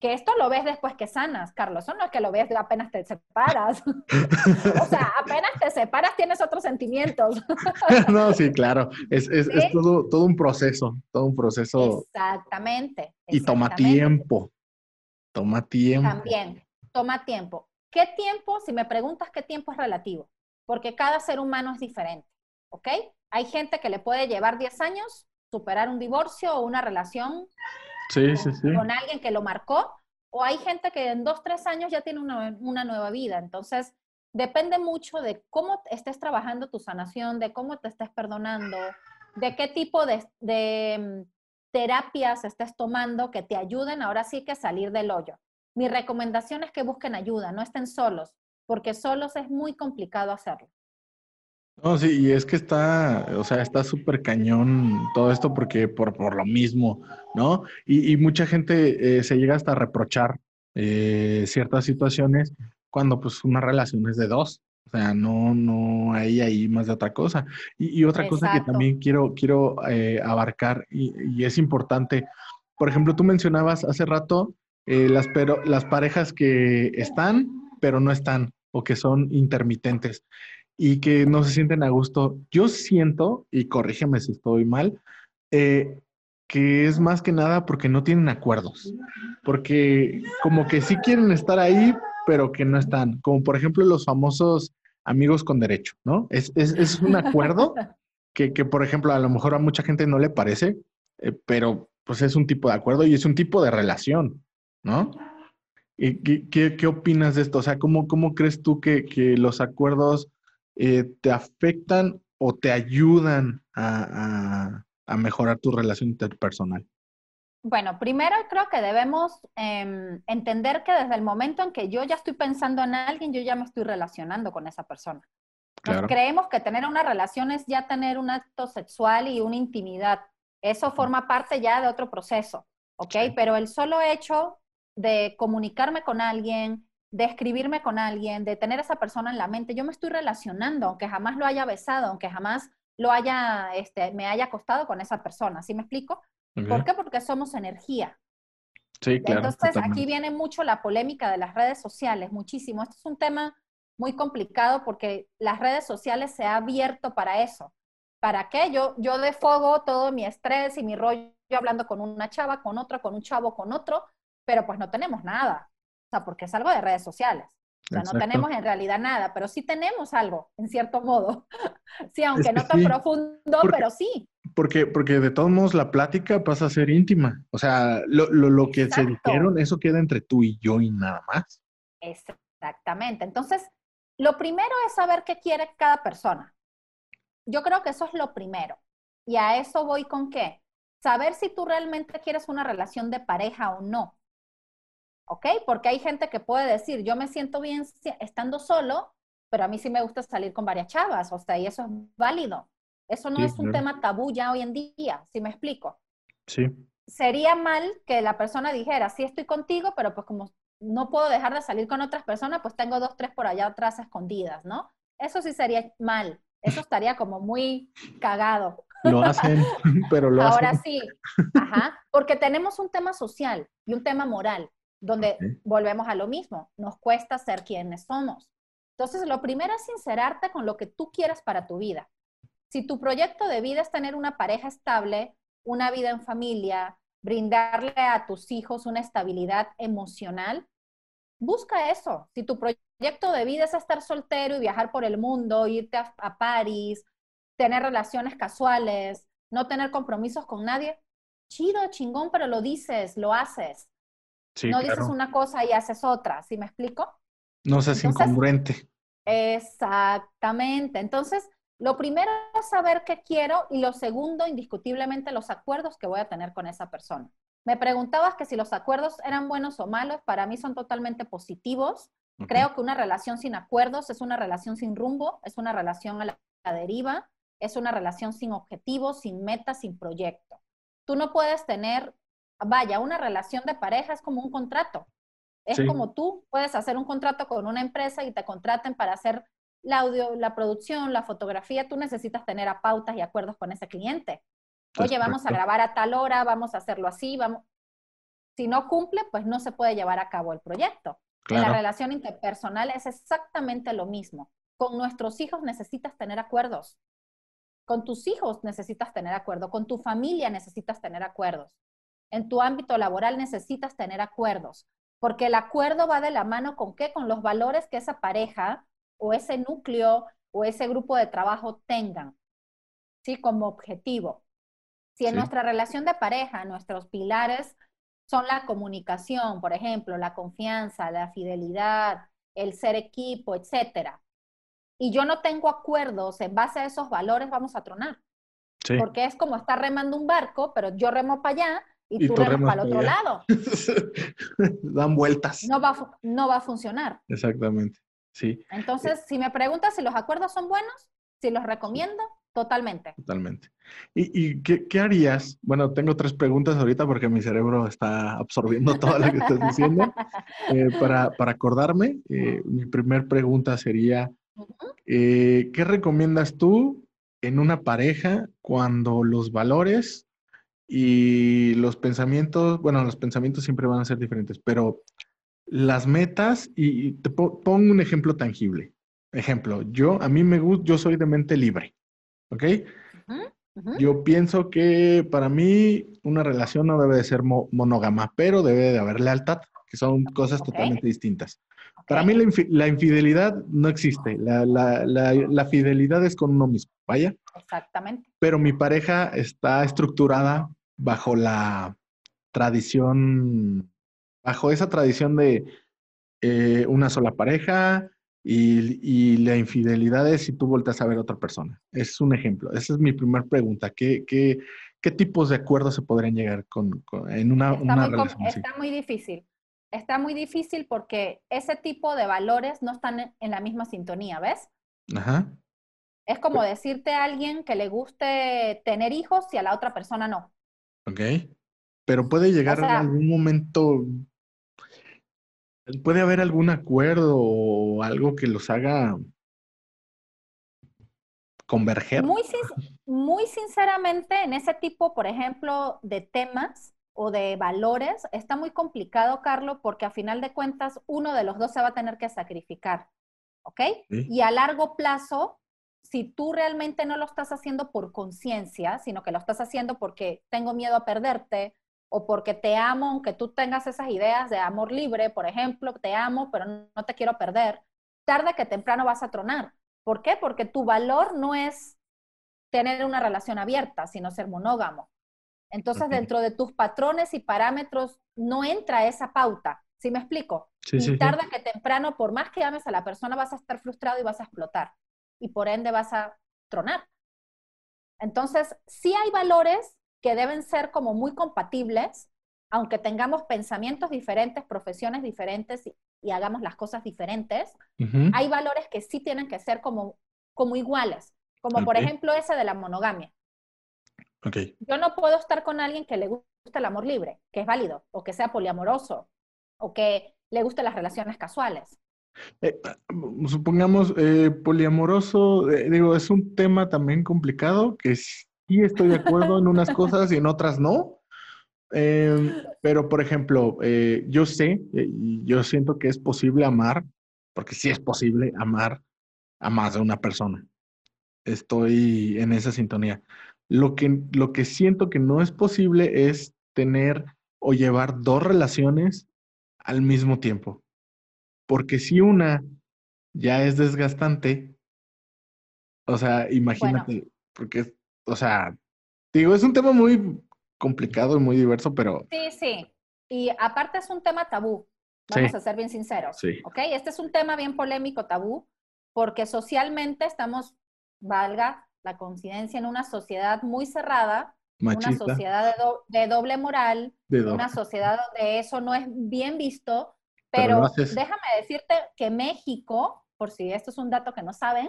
que esto lo ves después que sanas, Carlos, eso no es que lo ves apenas te separas. o sea, apenas te separas tienes otros sentimientos. no, sí, claro. Es, es, es todo, todo un proceso, todo un proceso. Exactamente. Y toma tiempo. Toma tiempo. También, toma tiempo. ¿Qué tiempo? Si me preguntas qué tiempo es relativo, porque cada ser humano es diferente, ¿ok? Hay gente que le puede llevar 10 años superar un divorcio o una relación con, alguien que lo marcó, o hay gente que en 2, 3 años ya tiene una, nueva vida. Entonces, depende mucho de cómo estés trabajando tu sanación, de cómo te estés perdonando, de qué tipo de, de mm, terapias estés tomando que te ayuden ahora sí que salir del hoyo. Mi recomendación es que busquen ayuda, no estén solos, porque solos es muy complicado hacerlo. No, sí, y es que está, o sea, está súper cañón todo esto porque por, por lo mismo, ¿no? Y, mucha gente eh, se llega hasta a reprochar eh, ciertas situaciones cuando pues una relación es de dos. O sea, no, no hay ahí más de otra cosa. Y, otra cosa que también quiero, quiero eh, abarcar y, es importante, por ejemplo, tú mencionabas hace rato las, pero, las parejas que están, pero no están, o que son intermitentes y que no se sienten a gusto. Yo siento, y corrígeme si estoy mal, eh, que es más que nada porque no tienen acuerdos, porque como que sí quieren estar ahí, pero que no están, como por ejemplo los famosos amigos con derecho, ¿no? Es, es, un acuerdo que, que, por ejemplo, a lo mejor a mucha gente no le parece, eh, pero pues es un tipo de acuerdo y es un tipo de relación, ¿no? ¿Qué, qué, qué opinas de esto? O sea, ¿cómo, cómo crees tú que, que los acuerdos eh, te afectan o te ayudan a, a, a mejorar tu relación interpersonal? Bueno, primero creo que debemos em, entender que desde el momento en que yo ya estoy pensando en alguien, yo ya me estoy relacionando con esa persona. creemos que tener una relación es ya tener un acto sexual y una intimidad. Eso forma parte ya de otro proceso, ¿ok? Pero el solo hecho de comunicarme con alguien, de escribirme con alguien, de tener a esa persona en la mente, yo me estoy relacionando, aunque jamás lo haya besado, aunque jamás lo haya, este, me haya acostado con esa persona, ¿sí me explico? ¿Por qué? Porque somos energía. Sí, claro. Entonces aquí viene mucho la polémica de las redes sociales, muchísimo. Esto es un tema muy complicado porque las redes sociales se ha abierto para eso. ¿Para qué? Yo, yo defogo todo mi estrés y mi rollo hablando con una chava, con otra, con un chavo, con otro, pero pues no tenemos nada. O sea, porque es algo de redes sociales. O sea, no tenemos en realidad nada, pero sí tenemos algo, en cierto modo. sí, aunque no tan profundo, pero sí. Porque, porque de todos modos la plática pasa a ser íntima. O sea, lo, lo, lo que se dijeron, eso queda entre tú y yo y nada más. Exactamente. Entonces, lo primero es saber qué quiere cada persona. Yo creo que eso es lo primero. Y a eso voy con qué. Saber si tú realmente quieres una relación de pareja o no. ¿Ok? Porque hay gente que puede decir, yo me siento bien estando solo, pero a mí sí me gusta salir con varias chavas, o sea, y eso es válido. Eso no es un tema tabú ya hoy en día, si me explico. Sí. Sería mal que la persona dijera, sí estoy contigo, pero pues como no puedo dejar de salir con otras personas, pues tengo dos, tres por allá atrás escondidas, ¿no? Eso sí sería mal. Eso estaría como muy cagado. Lo hacen, pero lo hacen. Ahora sí, ajá, porque tenemos un tema social y un tema moral donde volvemos a lo mismo, nos cuesta ser quienes somos. Entonces, lo primero es sincerarte con lo que tú quieres para tu vida. Si tu proyecto de vida es tener una pareja estable, una vida en familia, brindarle a tus hijos una estabilidad emocional, busca eso. Si tu proyecto de vida es estar soltero y viajar por el mundo, irte a, a París, tener relaciones casuales, no tener compromisos con nadie, chido, chingón, pero lo dices, lo haces no dices una cosa y haces otra, ¿sí me explico? No seas incongruente. Exactamente. Entonces, lo primero es saber qué quiero y lo segundo, indiscutiblemente, los acuerdos que voy a tener con esa persona. Me preguntabas que si los acuerdos eran buenos o malos, para mí son totalmente positivos. Creo que una relación sin acuerdos es una relación sin rumbo, es una relación a la, deriva, es una relación sin objetivos, sin metas, sin proyecto. Tú no puedes tener vaya, una relación de pareja es como un contrato. Es como tú puedes hacer un contrato con una empresa y te contraten para hacer la audio, la producción, la fotografía. Tú necesitas tener a pautas y acuerdos con ese cliente. Oye, vamos a grabar a tal hora, vamos a hacerlo así, vamos. Si no cumple, pues no se puede llevar a cabo el proyecto. En la relación interpersonal es exactamente lo mismo. Con nuestros hijos necesitas tener acuerdos. Con tus hijos necesitas tener acuerdos. Con tu familia necesitas tener acuerdos en tu ámbito laboral necesitas tener acuerdos, porque el acuerdo va de la mano con qué? Con los valores que esa pareja o ese núcleo o ese grupo de trabajo tengan, ¿sí? Como objetivo. Si en nuestra relación de pareja nuestros pilares son la comunicación, por ejemplo, la confianza, la fidelidad, el ser equipo, etcétera, y yo no tengo acuerdos en base a esos valores, vamos a tronar. Porque es como estar remando un barco, pero yo remo para allá y, tú remas para el otro lado. Dan vueltas. No va, no va a funcionar. Exactamente, sí. Entonces, si me preguntas si los acuerdos son buenos, si los recomiendo, totalmente. Totalmente. ¿Y, qué, harías? Bueno, tengo tres preguntas ahorita porque mi cerebro está absorbiendo todo lo que estás diciendo. Eh, para, acordarme, eh, mi primera pregunta sería, eh, ¿qué recomiendas tú en una pareja cuando los valores y los pensamientos, bueno, los pensamientos siempre van a ser diferentes, pero las metas, y te pongo un ejemplo tangible. Ejemplo, yo, a mí me gusta, yo soy de mente libre, ¿ok? Yo pienso que para mí una relación no debe de ser monógama, pero debe de haber lealtad, que son cosas totalmente distintas. Para mí la, infidelidad no existe, la, la, fidelidad es con uno mismo, vaya. Exactamente. Pero mi pareja está estructurada bajo la tradición, bajo esa tradición de eh, una sola pareja y, la infidelidad es si tú volteas a ver a otra persona. Es un ejemplo. Esa es mi primera pregunta. ¿Qué, qué, ¿qué tipos de acuerdos se podrían llegar con, en una, está, una muy, relación está muy difícil. Está muy difícil porque ese tipo de valores no están en la misma sintonía, ¿ves? Ajá. Es como decirte a alguien que le guste tener hijos y a la otra persona no. Ok. Pero puede llegar a algún momento, puede haber algún acuerdo o algo que los haga converger. Muy, muy sinceramente, en ese tipo, por ejemplo, de temas o de valores, está muy complicado, Carlos, porque a final de cuentas uno de los dos se va a tener que sacrificar. ¿Ok? Y a largo plazo, si tú realmente no lo estás haciendo por conciencia, sino que lo estás haciendo porque tengo miedo a perderte o porque te amo, aunque tú tengas esas ideas de amor libre, por ejemplo, te amo, pero no te quiero perder, tarde que temprano vas a tronar. ¿Por qué? Porque tu valor no es tener una relación abierta, sino ser monógamo. Entonces, dentro de tus patrones y parámetros no entra esa pauta. ¿Sí me explico? y tarde que temprano, por más que ames a la persona, vas a estar frustrado y vas a explotar. Y por ende vas a tronar. Entonces, sí hay valores que deben ser como muy compatibles, aunque tengamos pensamientos diferentes, profesiones diferentes y, hagamos las cosas diferentes, hay valores que sí tienen que ser como, como iguales, como por ejemplo ese de la monogamia. Yo no puedo estar con alguien que le guste el amor libre, que es válido, o que sea poliamoroso, o que le guste las relaciones casuales. Eh, supongamos, eh, poliamoroso, eh, digo, es un tema también complicado que sí estoy de acuerdo en unas cosas y en otras no. Pero, por ejemplo, yo sé, y yo siento que es posible amar, porque sí es posible amar a más de una persona. Estoy en esa sintonía. Lo que, lo que siento que no es posible es tener o llevar dos relaciones al mismo tiempo. Porque si una ya es desgastante, o sea, imagínate, porque, o sea, digo, es un tema muy complicado y muy diverso, pero... Sí, sí. Y aparte es un tema tabú, vamos a ser bien sinceros. Sí. ¿Ok? Este es un tema bien polémico, tabú, porque socialmente estamos, valga la coincidencia, en una sociedad muy cerrada, una sociedad de, doble moral, una sociedad donde eso no es bien visto, pero, déjame decirte que México, por si esto es un dato que no saben,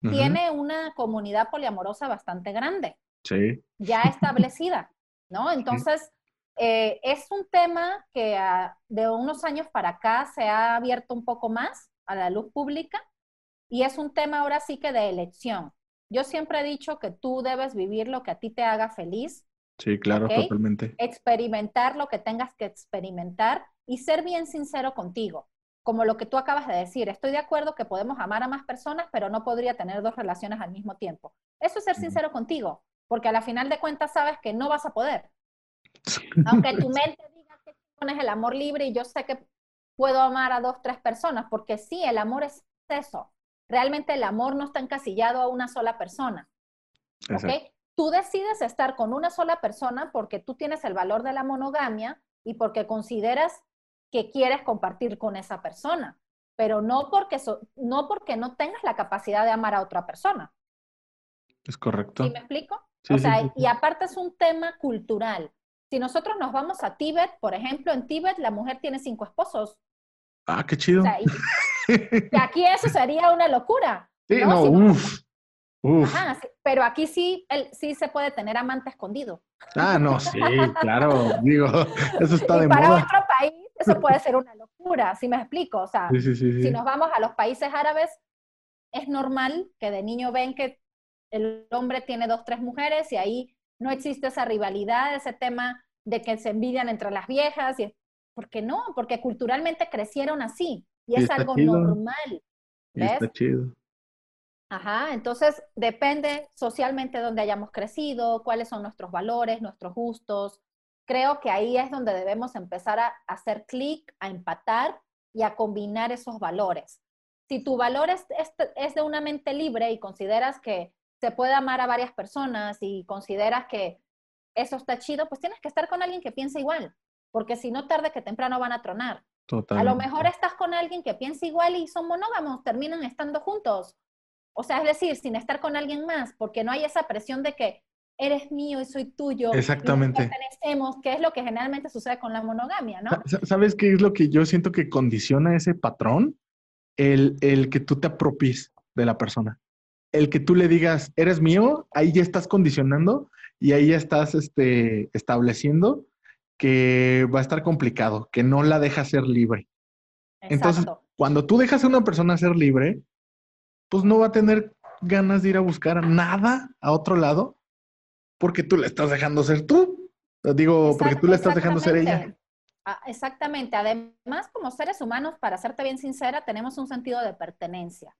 tiene una comunidad poliamorosa bastante grande. Sí. Ya establecida, ¿no? Entonces, eh, es un tema que ah, de unos años para acá se ha abierto un poco más a la luz pública y es un tema ahora sí que de elección. Yo siempre he dicho que tú debes vivir lo que a ti te haga feliz. Sí, claro, totalmente. Experimentar lo que tengas que experimentar y ser bien sincero contigo. Como lo que tú acabas de decir, estoy de acuerdo que podemos amar a más personas, pero no podría tener dos relaciones al mismo tiempo. Eso es ser sincero contigo, porque a la final de cuentas sabes que no vas a poder. Aunque tu mente diga que es el amor libre y yo sé que puedo amar a dos, tres personas, porque sí, el amor es eso realmente el amor no está encasillado a una sola persona. ¿Ok? Tú decides estar con una sola persona porque tú tienes el valor de la monogamia y porque consideras que quieres compartir con esa persona, pero no porque, no, porque no tengas la capacidad de amar a otra persona. Es correcto. ¿Sí me explico? o sea, y aparte es un tema cultural. Si nosotros nos vamos a Tíbet, por ejemplo, en Tíbet la mujer tiene cinco esposos. Ah, qué chido. Que aquí eso sería una locura. Sí, no, Ajá, pero aquí sí, el, sí se puede tener amante escondido. Ah, no, sí, claro, digo, eso está de para moda. Para otro país eso puede ser una locura, si me explico. O sea, si nos vamos a los países árabes, es normal que de niño ven que el hombre tiene dos, tres mujeres y ahí no existe esa rivalidad, ese tema de que se envidian entre las viejas. Y, ¿Por qué no? Porque culturalmente crecieron así. Y, es algo normal. ¿ves? está chido. Ajá, entonces depende socialmente donde hayamos crecido, cuáles son nuestros valores, nuestros gustos. Creo que ahí es donde debemos empezar a hacer clic, a empatar y a combinar esos valores. Si tu valor es, es, de una mente libre y consideras que se puede amar a varias personas y consideras que eso está chido, pues tienes que estar con alguien que piense igual, porque si no tarde que temprano van a tronar. A lo mejor estás con alguien que piensa igual y son monógamos, terminan estando juntos. O sea, es decir, sin estar con alguien más, porque no hay esa presión de que eres mío y soy tuyo. Exactamente. Y pertenecemos, que es lo que generalmente sucede con la monogamia, ¿no? ¿Sabes qué es lo que yo siento que condiciona ese patrón? El, el que tú te apropies de la persona. El que tú le digas, eres mío, ahí ya estás condicionando y ahí ya estás este, estableciendo que va a estar complicado, que no la deja ser libre. Entonces, cuando tú dejas a una persona ser libre, pues no va a tener ganas de ir a buscar nada a otro lado porque tú le estás dejando ser tú. Digo, porque tú le estás dejando ser ella. Ah, exactamente. Además, como seres humanos, para serte bien sincera, tenemos un sentido de pertenencia.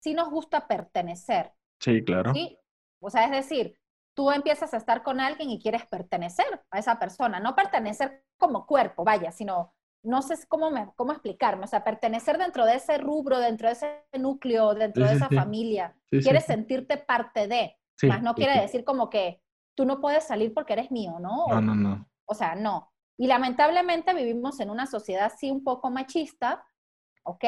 Sí nos gusta pertenecer. Sí, claro. ¿sí? O sea, es decir, tú empiezas a estar con alguien y quieres pertenecer a esa persona, no pertenecer como cuerpo, vaya, sino no sé cómo, me, cómo explicarme, o sea, pertenecer dentro de ese rubro, dentro de ese núcleo, dentro de esa familia. Quieres sentirte parte de, más no quiere decir como que tú no puedes salir porque eres mío, ¿no? No, no, no. O sea, no. Y lamentablemente vivimos en una sociedad así un poco machista, ¿ok?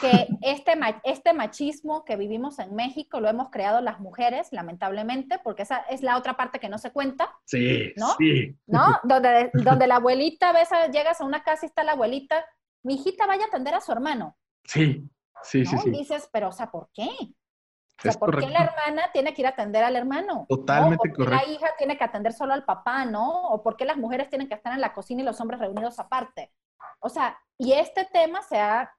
Que este, este machismo que vivimos en México lo hemos creado las mujeres, lamentablemente, porque esa es la otra parte que no se cuenta. Sí, ¿no? sí. ¿No? Donde, donde la abuelita, ves, llegas a una casa y está la abuelita, mi hijita vaya a atender a su hermano. Sí, sí, sí, sí. Y dices, pero, o sea, ¿por qué? O sea, ¿por qué la hermana tiene que ir a atender al hermano? Totalmente ¿Por qué la hija tiene que atender solo al papá, no? ¿O por qué las mujeres tienen que estar en la cocina y los hombres reunidos aparte? O sea, y este tema se ha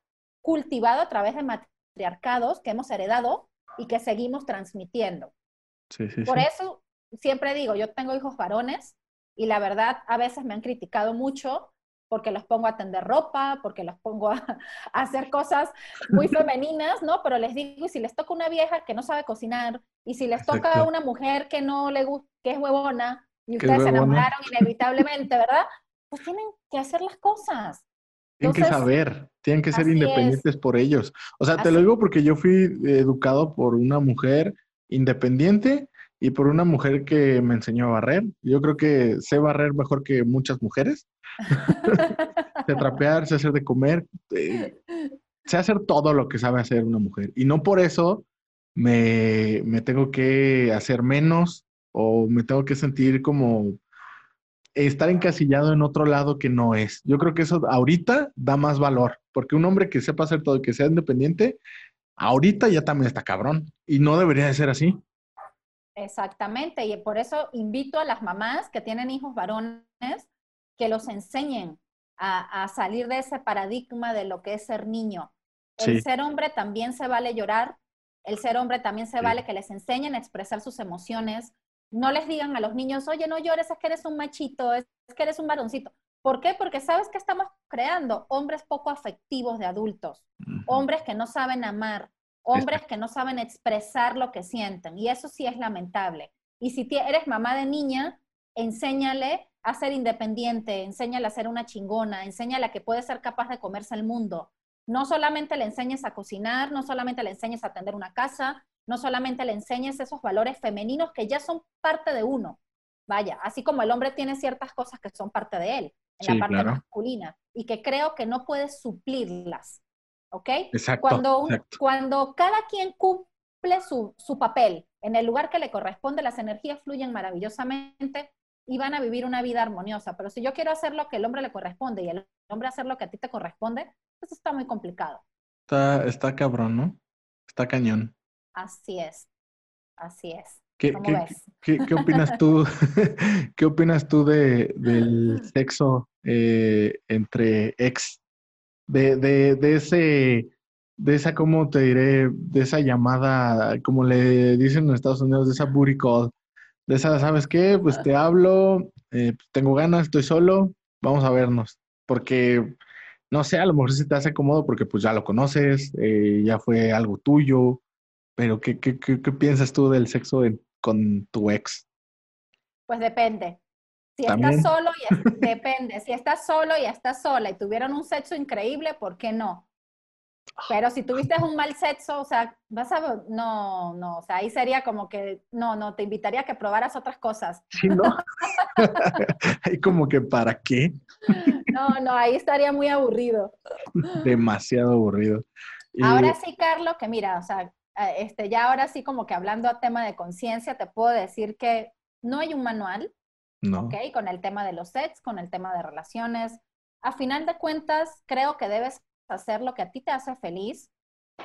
cultivado a través de matriarcados que hemos heredado y que seguimos transmitiendo. Sí, sí, Por eso siempre digo, yo tengo hijos varones y la verdad a veces me han criticado mucho porque los pongo a tender ropa, porque los pongo a, hacer cosas muy femeninas, ¿no? Pero les digo, y si les toca una vieja que no sabe cocinar, y si les toca a una mujer que no le gusta, que es huevona, y ustedes se enamoraron inevitablemente, ¿verdad? Pues tienen que hacer las cosas. Tienen que saber, tienen que ser independientes por ellos. O sea, te lo digo porque yo fui educado por una mujer independiente y por una mujer que me enseñó a barrer. Yo creo que sé barrer mejor que muchas mujeres. sé trapear, sé hacer de comer, eh, sé hacer todo lo que sabe hacer una mujer. Y no por eso me, me tengo que hacer menos o me tengo que sentir como estar encasillado en otro lado que no es. Yo creo que eso ahorita da más valor, porque un hombre que sepa hacer todo y que sea independiente, ahorita ya también está cabrón y no debería de ser así. Exactamente, y por eso invito a las mamás que tienen hijos varones que los enseñen a, salir de ese paradigma de lo que es ser niño. El ser hombre también se vale llorar, el ser hombre también se vale que les enseñen a expresar sus emociones, no les digan a los niños, oye, no llores, es que eres un machito, es, que eres un varoncito. ¿Por qué? Porque sabes que estamos creando hombres poco afectivos de adultos, hombres que no saben amar, hombres que no saben expresar lo que sienten. Y eso sí es lamentable. Y si eres mamá de niña, enséñale a ser independiente, enséñale a ser una chingona, enséñale a que puede ser capaz de comerse el mundo. No solamente le enseñes a cocinar, no solamente le enseñes a atender una casa, no solamente le enseñes esos valores femeninos que ya son parte de uno. Vaya, así como el hombre tiene ciertas cosas que son parte de él, en la parte masculina, y que creo que no puedes suplirlas. ¿Ok? Exacto cuando, cuando cada quien cumple su, su papel en el lugar que le corresponde, las energías fluyen maravillosamente y van a vivir una vida armoniosa. Pero si yo quiero hacer lo que el hombre le corresponde y el hombre hacer lo que a ti te corresponde, eso está muy complicado. Está, está cabrón, ¿no? Está cañón. Así es, así es. ¿Qué, qué, qué, opinas tú? ¿Qué opinas tú de, del sexo eh, entre ex? De, de, de ese, de esa, ¿cómo te diré? De esa llamada, como le dicen en Estados Unidos, de esa booty call. De esa, ¿sabes qué? Pues te hablo, eh, pues tengo ganas, estoy solo, vamos a vernos. Porque, no sé, a lo mejor se te hace cómodo porque pues ya lo conoces, eh, ya fue algo tuyo, pero, ¿qué, qué, qué, piensas tú del sexo con tu ex? Pues depende. Si estás solo y depende. Si estás solo y estás sola y tuvieron un sexo increíble, ¿por qué no? Pero si tuviste un mal sexo, o sea, vas a, no, no, o sea, ahí sería como que, no, no, te invitaría a que probaras otras cosas. Sí, ¿no? ahí como que, ¿para qué? no, no, ahí estaría muy aburrido. Demasiado aburrido. Ahora sí, Carlos, que mira, o sea, este, ya ahora sí como que hablando a tema de conciencia, te puedo decir que no hay un manual, No. ¿ok? Con el tema de los sets, con el tema de relaciones. A final de cuentas, creo que debes hacer lo que a ti te hace feliz.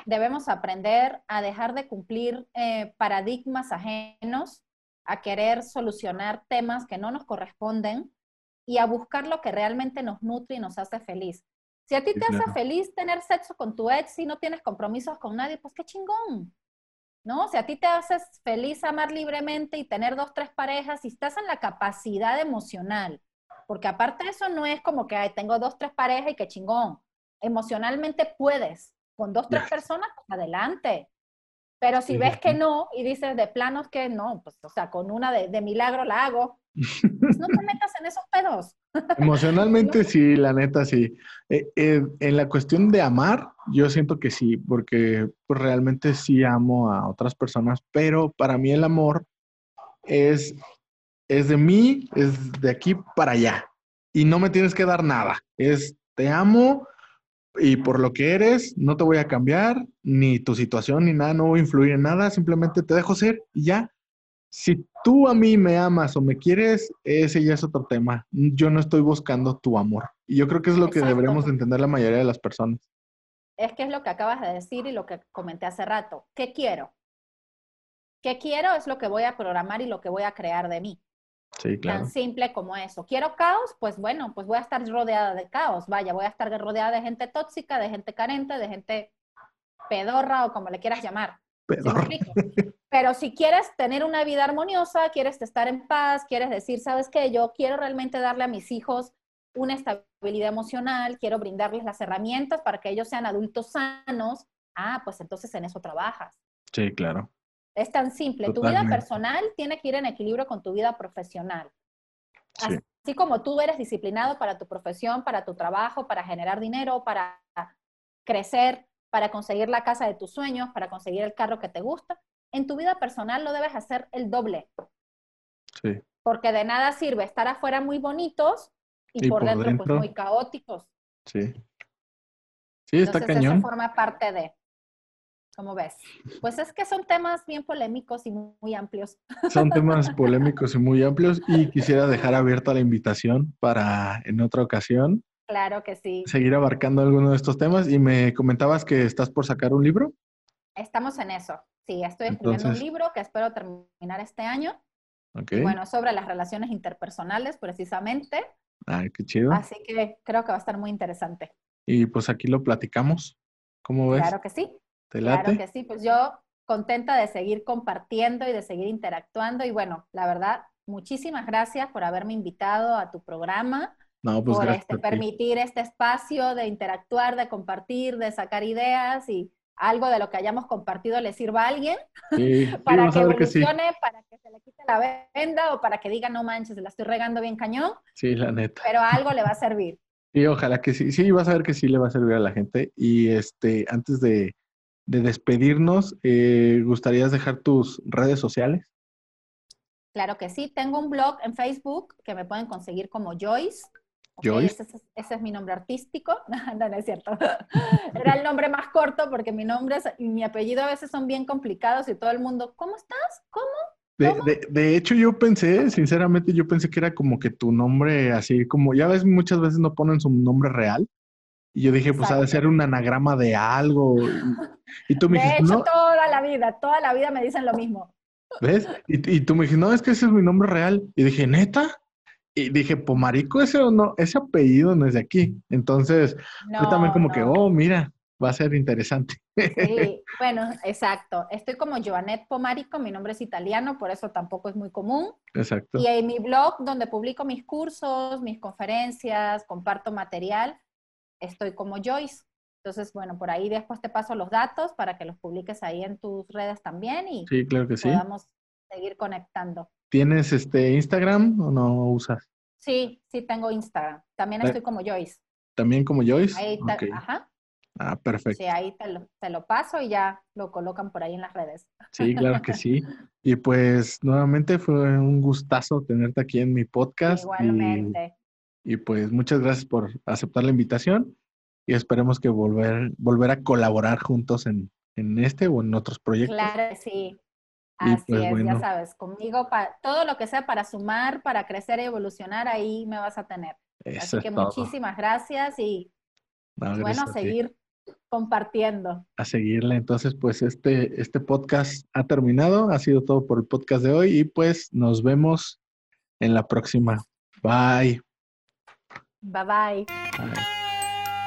Debemos aprender a dejar de cumplir eh, paradigmas ajenos, a querer solucionar temas que no nos corresponden y a buscar lo que realmente nos nutre y nos hace feliz. Si a ti Sí, te hace claro. feliz tener sexo con tu ex y no tienes compromisos con nadie, pues qué chingón. ¿No? Si a ti te haces feliz amar libremente y tener dos, tres parejas y estás en la capacidad emocional, porque aparte de eso no es como que "Ay, tengo dos, tres parejas y qué chingón. Emocionalmente puedes, con dos, tres personas, pues adelante. Pero si ves que no y dices de planos que no, pues o sea, con una de, de milagro la hago, pues no te metas en esos pedos. Emocionalmente sí, la neta sí. Eh, eh, en la cuestión de amar, yo siento que sí, porque pues, realmente sí amo a otras personas, pero para mí el amor es, es de mí, es de aquí para allá. Y no me tienes que dar nada. Es te amo y por lo que eres, no te voy a cambiar, ni tu situación, ni nada, no voy a influir en nada, simplemente te dejo ser y ya. Si tú a mí me amas o me quieres, ese ya es otro tema. Yo no estoy buscando tu amor. Y yo creo que es lo que deberíamos de entender la mayoría de las personas. Es que es lo que acabas de decir y lo que comenté hace rato. ¿Qué quiero? ¿Qué quiero? Es lo que voy a programar y lo que voy a crear de mí. Sí, claro. Tan simple como eso. ¿Quiero caos? Pues bueno, pues voy a estar rodeada de caos. Vaya, voy a estar rodeada de gente tóxica, de gente carente, de gente pedorra o como le quieras llamar. Pero si quieres tener una vida armoniosa, quieres estar en paz, quieres decir, ¿sabes qué? Yo quiero realmente darle a mis hijos una estabilidad emocional, quiero brindarles las herramientas para que ellos sean adultos sanos. Ah, pues entonces en eso trabajas. Sí, claro. Es tan simple. Tu vida personal tiene que ir en equilibrio con tu vida profesional. Sí. Así como tú eres disciplinado para tu profesión, para tu trabajo, para generar dinero, para crecer, para conseguir la casa de tus sueños, para conseguir el carro que te gusta, en tu vida personal lo debes hacer el doble, Sí. porque de nada sirve estar afuera muy bonitos y, Y por, por dentro, dentro. pues muy caóticos. Sí. Sí, está Entonces cañón. eso forma parte de, ¿cómo ves? Pues es que son temas bien polémicos y muy, amplios. Son temas polémicos y muy amplios y quisiera dejar abierta la invitación para en otra ocasión Claro que sí. seguir abarcando alguno de estos temas y me comentabas que estás por sacar un libro. Estamos en eso. Sí, estoy escribiendo Entonces- un libro que espero terminar este año. Bueno, sobre las relaciones interpersonales precisamente. Ay, qué chido. Así que creo que va a estar muy interesante. Y pues aquí lo platicamos. ¿Cómo ves? Claro que sí. ¿Te Claro que sí. Pues yo contenta de seguir compartiendo y de seguir interactuando. Y bueno, la verdad, muchísimas gracias por haberme invitado a tu programa, No, pues por este, permitir este espacio de interactuar, de compartir, de sacar ideas y algo de lo que hayamos compartido le sirva a alguien. Sí, para que ver que sí. evolucione, para que se le quite la venda o para que diga, no manches, la estoy regando bien cañón, Sí, la neta. pero algo le va a servir. Sí, ojalá que sí. Sí, vas a ver que sí le va a servir a la gente. Y este, antes de, de despedirnos, eh, ¿gustarías dejar tus redes sociales? Claro que sí, tengo un blog en Facebook que me pueden conseguir como Joyce. Joyce. Ese, es- ese es mi nombre artístico. No, no es cierto. Era el nombre más corto porque mi nombre es- y mi apellido a veces son bien complicados y todo el mundo, ¿cómo estás? ¿Cómo? De, ¿Cómo? de, de hecho, yo pensé, sinceramente, yo pensé que era como que tu nombre así, como ya ves, muchas veces no ponen su nombre real. Y yo dije, pues ha de ser un anagrama de algo. Y, tú me De dijiste, hecho, no, toda la vida, toda la vida me dicen lo mismo. ¿ves? Y, y tú me dijiste, no, es que ese es mi nombre real. Y dije, ¿neta? Y dije, Pomarico, ese, o no, ese apellido no es de aquí. Entonces, yo también como que, oh, mira, va a ser interesante. Sí, bueno, exacto. Estoy como Joanet Pomarico, mi nombre es italiano, por eso tampoco es muy común. Exacto. Y en mi blog, donde publico mis cursos, mis conferencias, comparto material, estoy como Joyce. Entonces, bueno, por ahí después te paso los datos para que los publiques ahí en tus redes también y Sí, claro que sí. podamos seguir conectando. ¿Tienes este Instagram o no usas? Sí, sí tengo Instagram. También Eh, estoy como Joyce. ¿También como Joyce? Ahí te, ajá, Ah, perfecto. sí, ahí te lo, te lo paso y ya lo colocan por ahí en las redes. Sí, claro que sí. Y pues nuevamente fue un gustazo tenerte aquí en mi podcast. y- Igualmente. Y, pues muchas gracias por aceptar la invitación y esperemos que volver, volver a colaborar juntos en, en este o en otros proyectos. Claro sí. Así pues, es, ya sabes, conmigo todo lo que sea para sumar, para crecer y evolucionar, ahí me vas a tener. Así que muchísimas gracias y, bueno, a seguir compartiendo. A seguirle. Entonces, pues este, este podcast ha terminado. Ha sido todo por el podcast de hoy y pues nos vemos en la próxima. Bye. Bye bye.